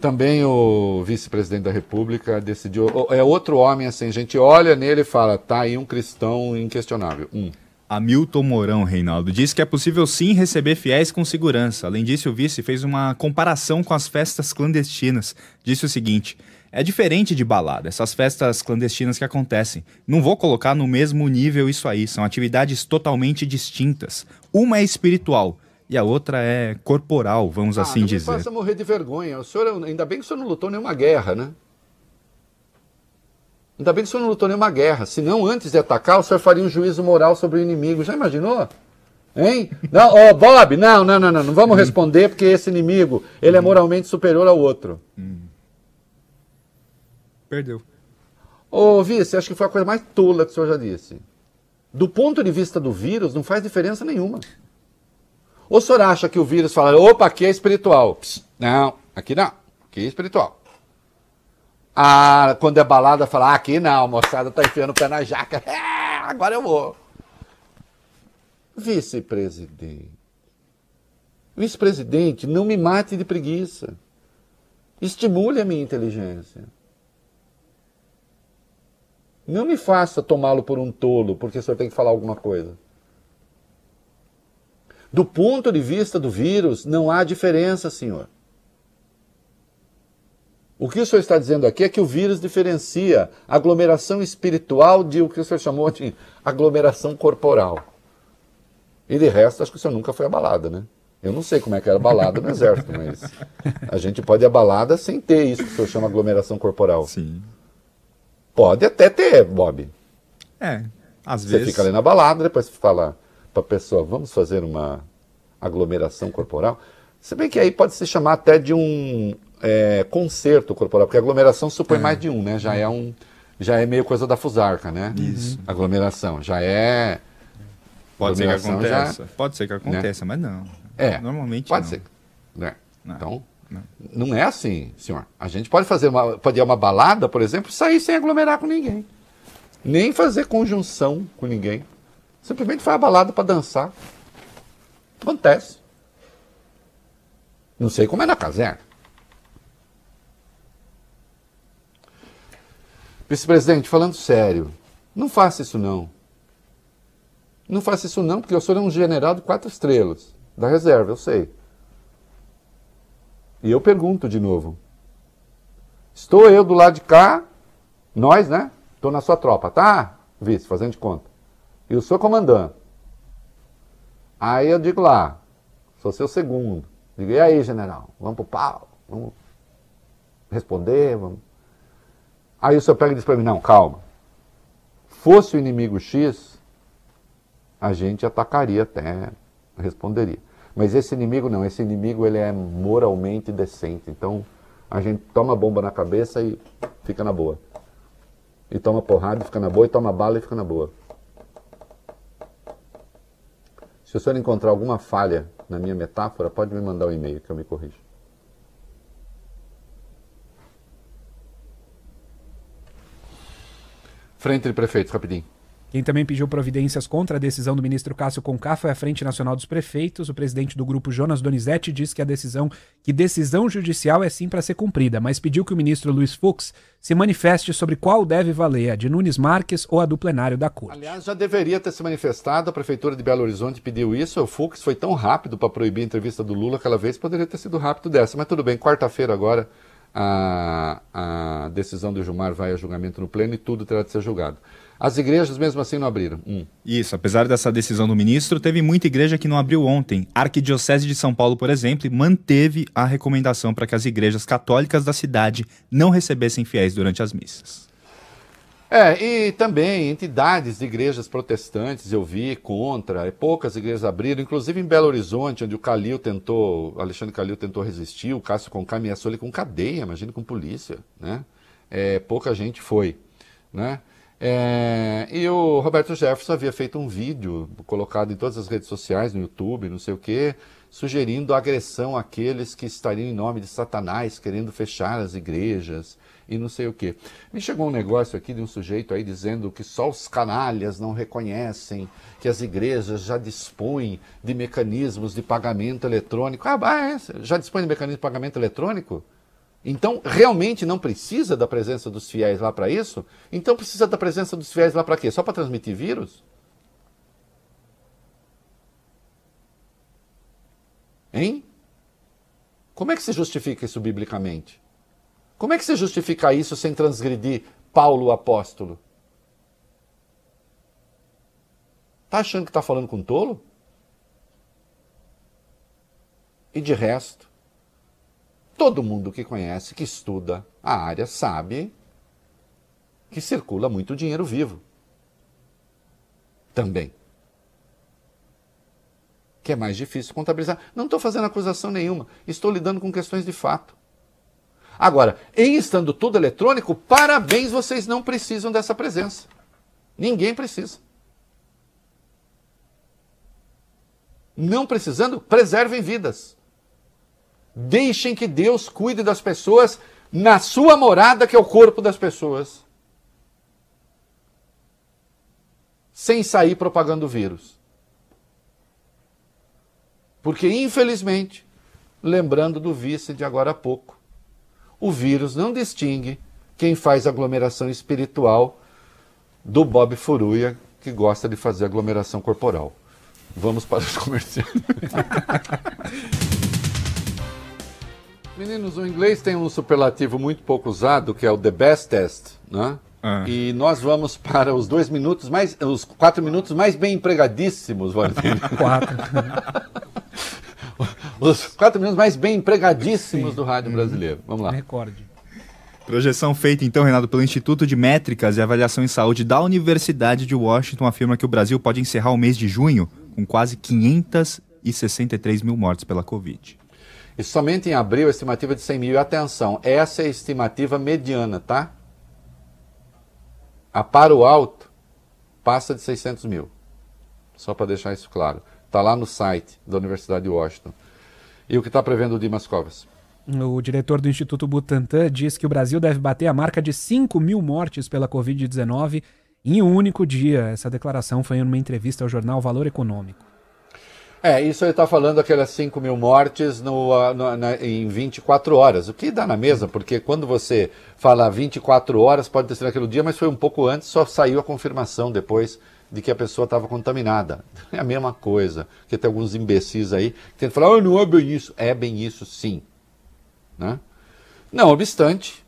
Também o vice-presidente da República decidiu. É outro homem assim, a gente olha nele e fala, tá aí um cristão inquestionável. Um. Hamilton Mourão, Reinaldo, disse que é possível sim receber fiéis com segurança. Além disso, o vice fez uma comparação com as festas clandestinas. Disse o seguinte: É diferente de balada, essas festas clandestinas que acontecem. Não vou colocar no mesmo nível isso aí, são atividades totalmente distintas. Uma é espiritual e a outra é corporal, vamos Ah, assim não dizer. Me faça morrer de vergonha. O senhor, ainda bem que o senhor não lutou nenhuma guerra, né? Ainda bem que o senhor não lutou nenhuma guerra. Senão, antes de atacar, o senhor faria um juízo moral sobre o inimigo. Já imaginou? Hein? Não, ô, Bob, não, não, não, não. Não vamos responder porque esse inimigo, ele é moralmente superior ao outro. Perdeu. Ô, Vice, acho que foi a coisa mais tola que o senhor já disse. Do ponto de vista do vírus, não faz diferença nenhuma. Ou o senhor acha que o vírus fala, opa, aqui é espiritual? Não, aqui não, aqui é espiritual. Ah, quando é balada, fala, ah, aqui não, moçada tá enfiando o pé na jaca. É, agora eu vou. Vice-presidente. Vice-presidente, não me mate de preguiça. Estimule a minha inteligência. Não me faça tomá-lo por um tolo, porque o senhor tem que falar alguma coisa. Do ponto de vista do vírus, não há diferença, senhor. O que o senhor está dizendo aqui é que o vírus diferencia aglomeração espiritual de o que o senhor chamou de aglomeração corporal. E de resto, acho que o senhor nunca foi abalada, né? Eu não sei como é que era balada no exército, mas a gente pode ir à balada sem ter isso que o senhor chama aglomeração corporal. Sim. Pode até ter, Bob. É, às Você vezes. fica ali na balada, depois você fala para a pessoa, vamos fazer uma aglomeração corporal. Se bem que aí pode se chamar até de um é, concerto corporal, porque aglomeração supõe mais de um, né? Já é um, já é meio coisa da fusarca, né? Isso. Aglomeração, já é... Pode ser que aglomeração já- aconteça. Pode ser que aconteça, mas não. É, Normalmente pode não. ser. Né? Não. Então, Não. é assim, senhor. A gente pode fazer uma, pode ir a uma balada, por exemplo, e sair sem aglomerar com ninguém. Nem fazer conjunção com ninguém. Simplesmente vai à balada para dançar. Acontece. Não sei como é na caserna. Vice-presidente, falando sério, não faça isso não. Não faça isso não, porque o senhor é um general de quatro estrelas, da reserva, eu sei. E eu pergunto de novo. Estou eu do lado de cá, nós, né? Estou na sua tropa, tá? Vice, fazendo de conta. E o senhor comandante. Aí eu digo lá, sou seu segundo. Digo, e aí, general? Vamos pro pau? Vamos responder? Vamos... Aí o senhor pega e diz para mim, não, calma. Fosse o inimigo X, a gente atacaria até, responderia. Mas esse inimigo não, esse inimigo ele é moralmente decente. Então a gente toma bomba na cabeça e fica na boa. E toma porrada e fica na boa, e toma bala e fica na boa. Se o senhor encontrar alguma falha na minha metáfora, pode me mandar um e-mail que eu me corrijo. Frente de prefeitos, rapidinho. Quem também pediu providências contra a decisão do ministro Cássio Conká foi a Frente Nacional dos Prefeitos. O presidente do grupo, Jonas Donizete, disse que a decisão, que decisão judicial é sim para ser cumprida, mas pediu que o ministro Luiz Fux se manifeste sobre qual deve valer, a de Nunes Marques ou a do plenário da Corte. Aliás, já deveria ter se manifestado, a Prefeitura de Belo Horizonte pediu isso, o Fux foi tão rápido para proibir a entrevista do Lula aquela vez, poderia ter sido rápido dessa, mas tudo bem, quarta-feira agora a, a decisão do Gilmar vai a julgamento no pleno e tudo terá de ser julgado. As igrejas mesmo assim não abriram. Hum. Isso, apesar dessa decisão do ministro, teve muita igreja que não abriu ontem. A Arquidiocese de São Paulo, por exemplo, manteve a recomendação para que as igrejas católicas da cidade não recebessem fiéis durante as missas. É, e também entidades de igrejas protestantes eu vi contra, poucas igrejas abriram, inclusive em Belo Horizonte, onde o Calil tentou, Alexandre Calil tentou resistir, o Cássio Conká ameaçou ele com cadeia, imagina com polícia, né? É, pouca gente foi, né? É, e o Roberto Jefferson havia feito um vídeo colocado em todas as redes sociais, no YouTube, não sei o quê, sugerindo agressão àqueles que estariam em nome de Satanás, querendo fechar as igrejas e não sei o quê. Me chegou um negócio aqui de um sujeito aí dizendo que só os canalhas não reconhecem que as igrejas já dispõem de mecanismos de pagamento eletrônico. Ah, já dispõe de mecanismo de pagamento eletrônico? Então, realmente não precisa da presença dos fiéis lá para isso? Então precisa da presença dos fiéis lá para quê? Só para transmitir vírus? Hein? Como é que se justifica isso biblicamente? Como é que você justifica isso sem transgredir Paulo o apóstolo? Tá achando que está falando com tolo? E de resto, todo mundo que conhece, que estuda a área, sabe que circula muito dinheiro vivo. Também. Que é mais difícil contabilizar. Não estou fazendo acusação nenhuma, estou lidando com questões de fato. Agora, em estando tudo eletrônico, parabéns, vocês não precisam dessa presença. Ninguém precisa. Não precisando, preservem vidas. Deixem que Deus cuide das pessoas na sua morada, que é o corpo das pessoas. Sem sair propagando vírus. Porque, infelizmente, lembrando do vice de agora há pouco, o vírus não distingue quem faz aglomeração espiritual do Bob Furuia, que gosta de fazer aglomeração corporal. Vamos para os comerciais. Meninos, o inglês tem um superlativo muito pouco usado, que é o the best test, né? Ah. E nós vamos para os dois minutos mais, os quatro minutos mais bem empregadíssimos, Valdir. Quatro. os quatro minutos mais bem empregadíssimos do rádio brasileiro. Vamos lá. Recorde. Projeção feita, então, Renato, pelo Instituto de Métricas e Avaliação em Saúde da Universidade de Washington afirma que o Brasil pode encerrar o mês de junho com quase 563 mil mortes pela Covid. E somente em abril a estimativa de 100 mil. E atenção, essa é a estimativa mediana, tá? A para o alto passa de 600 mil. Só para deixar isso claro. Está lá no site da Universidade de Washington. E o que está prevendo o Dimas Covas? O diretor do Instituto Butantan diz que o Brasil deve bater a marca de 5 mil mortes pela Covid-19 em um único dia. Essa declaração foi em uma entrevista ao jornal Valor Econômico. É, isso ele está falando aquelas 5 mil mortes no, ah, no, na, em 24 horas, o que dá na mesa, porque quando você fala 24 horas, pode ter sido naquele dia, mas foi um pouco antes, só saiu a confirmação depois de que a pessoa estava contaminada. É a mesma coisa, que tem alguns imbecis aí que tentam falar, oh, não é bem isso. É bem isso, sim. Né? Não obstante,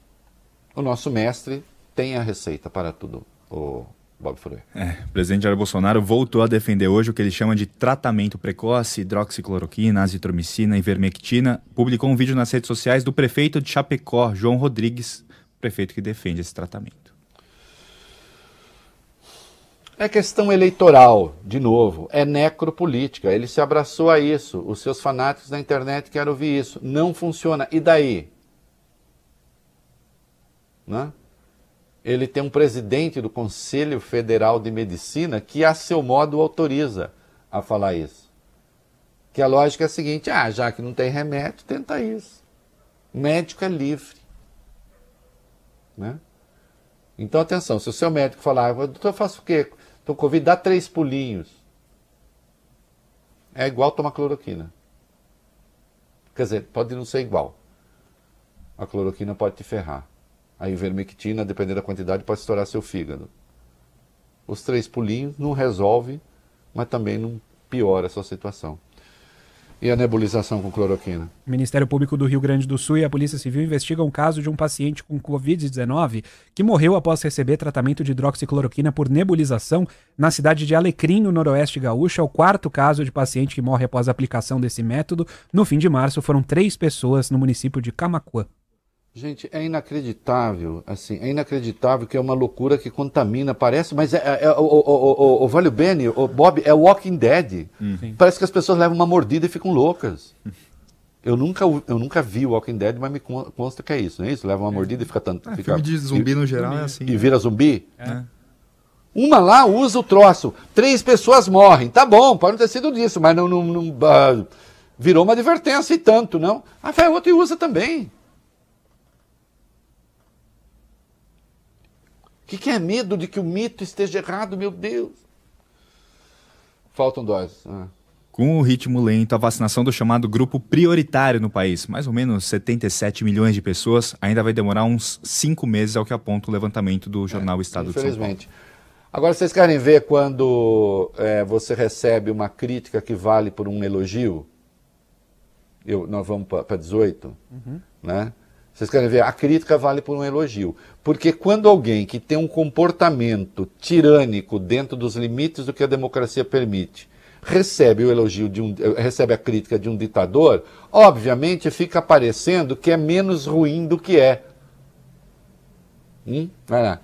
o nosso mestre tem a receita para tudo, o Bob Furuia. É, o presidente Jair Bolsonaro voltou a defender hoje o que ele chama de tratamento precoce, hidroxicloroquina, azitromicina e vermectina. Publicou um vídeo nas redes sociais do prefeito de Chapecó, João Rodrigues, prefeito que defende esse tratamento. É questão eleitoral, de novo, é necropolítica. Ele se abraçou a isso. Os seus fanáticos na internet querem ouvir isso. Não funciona. E daí? Né? Ele tem um presidente do Conselho Federal de Medicina que, a seu modo, autoriza a falar isso. Que a lógica é a seguinte: ah, já que não tem remédio, tenta isso. Médico é livre. Né? Então, atenção: se o seu médico falar, doutor, eu faço o quê? Estou com Covid, dá três pulinhos. É igual tomar cloroquina. Quer dizer, pode não ser igual. A cloroquina pode te ferrar. A ivermectina, dependendo da quantidade, pode estourar seu fígado. Os três pulinhos não resolve, mas também não piora a sua situação. E a nebulização com cloroquina? O Ministério Público do Rio Grande do Sul e a Polícia Civil investigam o caso de um paciente com Covid-19 que morreu após receber tratamento de hidroxicloroquina por nebulização na cidade de Alecrim, no noroeste gaúcho. É o quarto caso de paciente que morre após a aplicação desse método. No fim de março, foram três pessoas no município de Camacuã. Gente, é inacreditável, assim, é inacreditável que é uma loucura que contamina, parece, mas é, é, é o, o, o, o Valio Benny, o Bob, é Walking Dead. Sim. Parece que as pessoas levam uma mordida e ficam loucas. Eu nunca, eu nunca vi o Walking Dead, mas me con- consta que é isso, não é isso? Leva uma mordida e fica tanto. É, fica, filme de zumbi no geral é assim. E vira zumbi? É. Uma lá usa o troço, três pessoas morrem. Tá bom, pode não ter sido disso, mas não, não, não, ah, virou uma advertência e tanto, não? Ah, vai outro e usa também. Que, que é medo de que o mito esteja errado, meu Deus? Faltam doses. Ah. Com o ritmo lento, a vacinação do chamado grupo prioritário no país, mais ou menos 77 milhões de pessoas, ainda vai demorar uns cinco meses, é o que aponta o levantamento do jornal Estado de São Paulo. Infelizmente. Agora, vocês querem ver quando é, você recebe uma crítica que vale por um elogio? Eu, nós vamos para 18, né? Vocês querem ver? A crítica vale por um elogio. Porque quando alguém que tem um comportamento tirânico dentro dos limites do que a democracia permite recebe o elogio de um, recebe a crítica de um ditador, obviamente fica parecendo que é menos ruim do que é. Hum? Vai lá.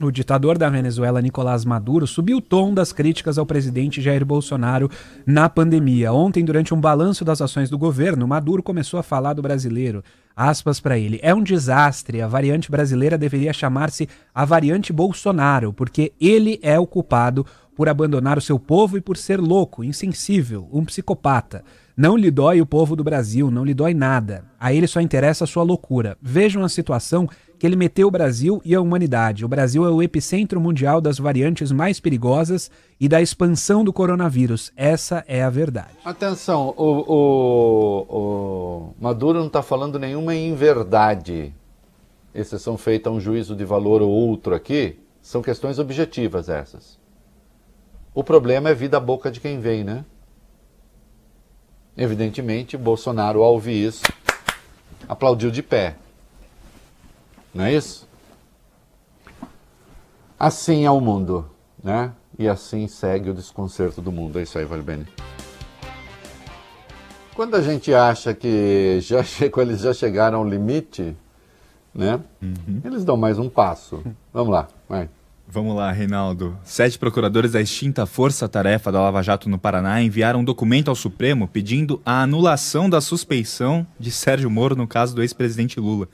O ditador da Venezuela, Nicolás Maduro, subiu o tom das críticas ao presidente Jair Bolsonaro na pandemia. Ontem, durante um balanço das ações do governo, Maduro começou a falar do brasileiro. Aspas para ele: É um desastre. A variante brasileira deveria chamar-se a variante Bolsonaro, porque ele é o culpado por abandonar o seu povo e por ser louco, insensível, um psicopata. Não lhe dói o povo do Brasil, não lhe dói nada. A ele só interessa a sua loucura. Vejam a situação que ele meteu o Brasil e a humanidade. O Brasil é o epicentro mundial das variantes mais perigosas e da expansão do coronavírus. Essa é a verdade. Atenção, o, o, o Maduro não está falando nenhuma inverdade. Exceção feita a um juízo de valor ou outro aqui, são questões objetivas essas. O problema é vir da boca de quem vem, né? Evidentemente, Bolsonaro, ao ouvir isso, aplaudiu de pé. Não é isso? Assim é o mundo, né? E assim segue o desconcerto do mundo. É isso aí, Valbene. Quando a gente acha que já chegou, eles já chegaram ao limite, né? Uhum. Eles dão mais um passo. Vamos lá, vai. Vamos lá, Reinaldo. Sete procuradores da extinta Força Tarefa da Lava Jato no Paraná enviaram um documento ao Supremo pedindo a anulação da suspeição de Sérgio Moro no caso do ex-presidente Lula.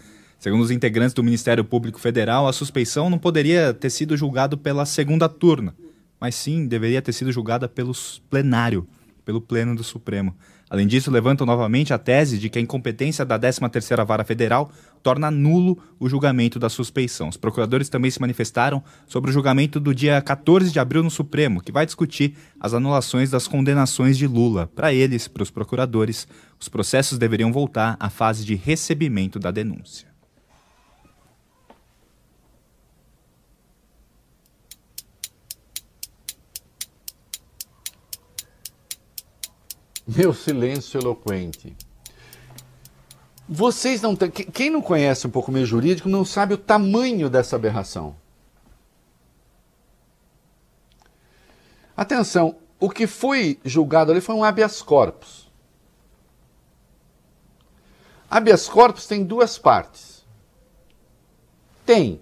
Segundo os integrantes do Ministério Público Federal, a suspeição não poderia ter sido julgada pela segunda turna, mas sim deveria ter sido julgada pelo plenário, pelo Pleno do Supremo. Além disso, levantam novamente a tese de que a incompetência da 13ª Vara Federal torna nulo o julgamento da suspeição. Os procuradores também se manifestaram sobre o julgamento do dia 14 de abril no Supremo, que vai discutir as anulações das condenações de Lula. Para eles, para os procuradores, os processos deveriam voltar à fase de recebimento da denúncia. Meu silêncio eloquente. Vocês não têm. Quem não conhece um pouco meio jurídico não sabe o tamanho dessa aberração. Atenção, o que foi julgado ali foi um habeas corpus. Habeas corpus tem duas partes. Tem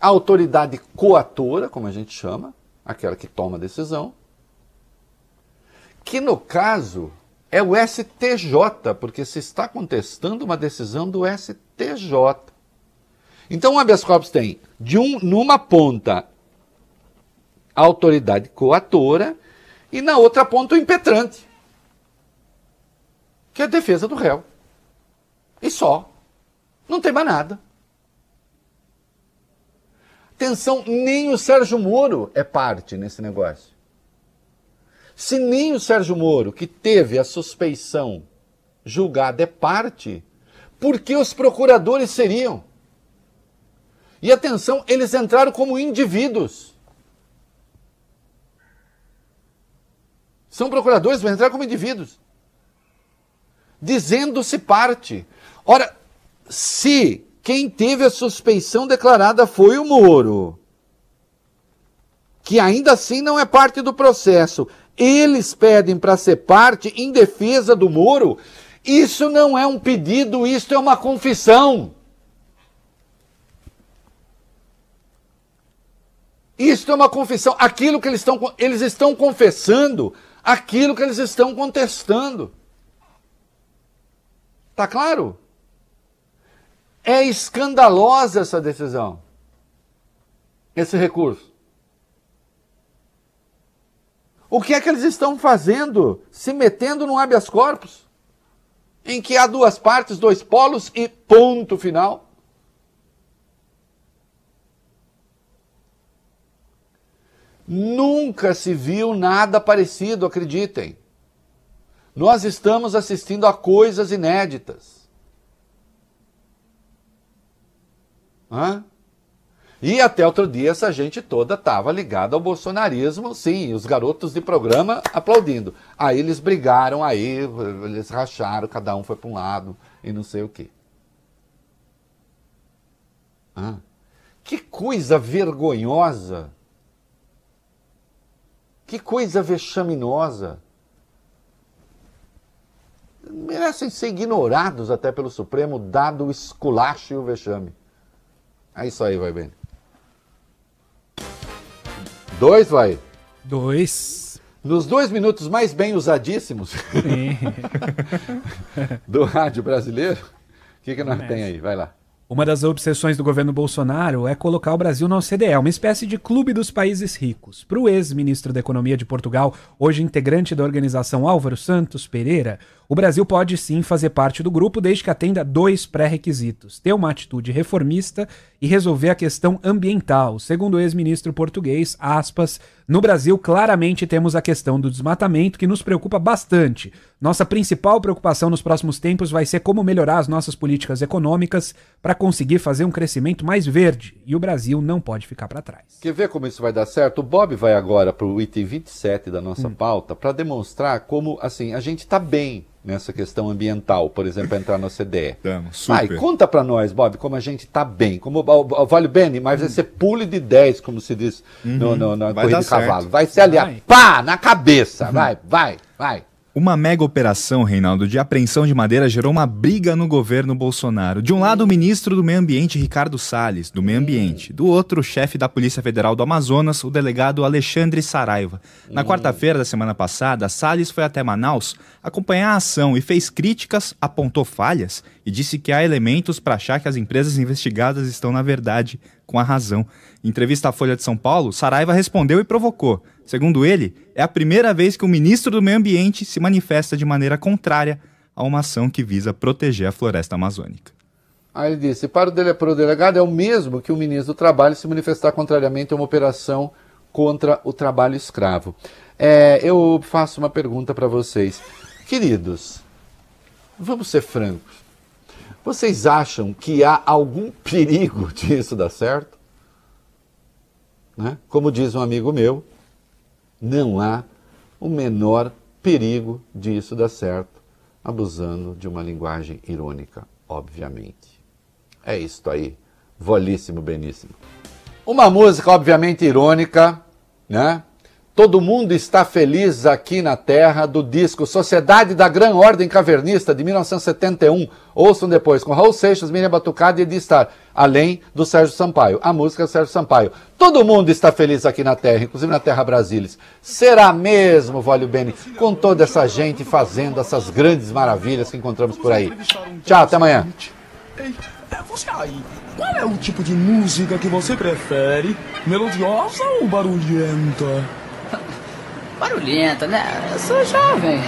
a autoridade coatora, como a gente chama, aquela que toma a decisão, que no caso é o STJ, porque se está contestando uma decisão do STJ. Então o habeas corpus tem, de um, numa ponta, a autoridade coatora e na outra ponta o impetrante, que é a defesa do réu. E só. Não tem mais nada. Atenção, nem o Sérgio Moro é parte nesse negócio. Se nem o Sérgio Moro, que teve a suspeição julgada, é parte, por que os procuradores seriam? E atenção, eles entraram como indivíduos. São procuradores, vão entrar como indivíduos. Dizendo-se parte. Ora, se quem teve a suspeição declarada foi o Moro, que ainda assim não é parte do processo, eles pedem para ser parte em defesa do Moro. Isso não é um pedido, isso é uma confissão. Isso é uma confissão. Aquilo que eles estão, eles estão confessando, aquilo que eles estão contestando. Tá claro? É escandalosa essa decisão, esse recurso. O que é que eles estão fazendo? Se metendo no habeas corpus? Em que há duas partes, dois polos e ponto final? Nunca se viu nada parecido, acreditem. Nós estamos assistindo a coisas inéditas. Hã? E até outro dia essa gente toda estava ligada ao bolsonarismo, sim, os garotos de programa aplaudindo. Aí eles brigaram, aí eles racharam, cada um foi para um lado e não sei o quê. Ah, que coisa vergonhosa! Que coisa vexaminosa! Merecem ser ignorados até pelo Supremo, dado o esculacho e o vexame. É isso aí, vai bem. Dois, vai. Dois. Nos dois minutos mais bem usadíssimos do rádio brasileiro, o que, que nós tem aí? Vai lá. Uma das obsessões do governo Bolsonaro é colocar o Brasil na OCDE, uma espécie de clube dos países ricos. Para o ex-ministro da Economia de Portugal, hoje integrante da organização Álvaro Santos Pereira, o Brasil pode sim fazer parte do grupo desde que atenda dois pré-requisitos: ter uma atitude reformista e resolver a questão ambiental. Segundo o ex-ministro português, aspas, no Brasil claramente temos a questão do desmatamento que nos preocupa bastante. Nossa principal preocupação nos próximos tempos vai ser como melhorar as nossas políticas econômicas para conseguir fazer um crescimento mais verde. E o Brasil não pode ficar para trás. Quer ver como isso vai dar certo? O Bob vai agora para o item 27 da nossa hum. pauta para demonstrar como assim a gente está bem nessa questão ambiental, por exemplo, entrar na OCDE. Estamos, super. Vai, conta para nós, Bob, como a gente está bem. Como o Vale Bene, mas vai ser pule de 10, como se diz uhum. no, no, na vai corrida de cavalo. Certo. Vai ser ali, vai. pá, na cabeça. Uhum. Vai, vai, vai. Uma mega operação, Reinaldo, de apreensão de madeira gerou uma briga no governo Bolsonaro. De um lado, o ministro do Meio Ambiente, Ricardo Salles, do Meio Ambiente. Do outro, o chefe da Polícia Federal do Amazonas, o delegado Alexandre Saraiva. Na hum. quarta-feira da semana passada, Salles foi até Manaus acompanhar a ação e fez críticas, apontou falhas e disse que há elementos para achar que as empresas investigadas estão, na verdade, com a razão. Em entrevista à Folha de São Paulo, Saraiva respondeu e provocou. Segundo ele, é a primeira vez que o ministro do Meio Ambiente se manifesta de maneira contrária a uma ação que visa proteger a floresta amazônica. Aí ele disse: para o, para o delegado é o mesmo que o ministro do Trabalho se manifestar contrariamente a uma operação contra o trabalho escravo. É, eu faço uma pergunta para vocês. Queridos, vamos ser francos. Vocês acham que há algum perigo disso dar certo? Né? Como diz um amigo meu, não há o menor perigo disso dar certo, abusando de uma linguagem irônica, obviamente. É isto aí, volíssimo, beníssimo. Uma música, obviamente, irônica, né? Todo mundo está feliz aqui na Terra do disco Sociedade da Gran Ordem Cavernista de 1971. Ouçam depois com Raul Seixas, Miriam Batucada e Edi Star, além do Sérgio Sampaio. A música é Sérgio Sampaio. Todo mundo está feliz aqui na Terra, inclusive na Terra Brasilis. Será mesmo, Vólio Bene, com toda essa gente fazendo essas grandes maravilhas que encontramos por aí. Tchau, até amanhã. Ei, é você aí, qual é o tipo de música que você prefere? Melodiosa ou barulhenta? Barulhenta, né? Eu sou jovem.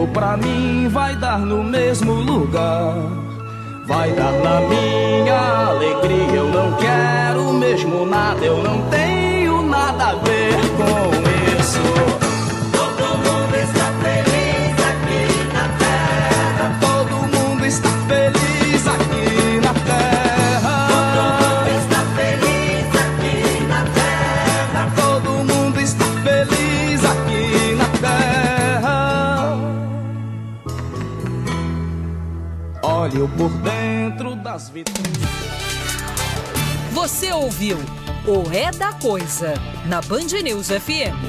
Janeiro. Pra mim vai dar no mesmo lugar. das vitrines. Você ouviu o É da Coisa na Band News FM.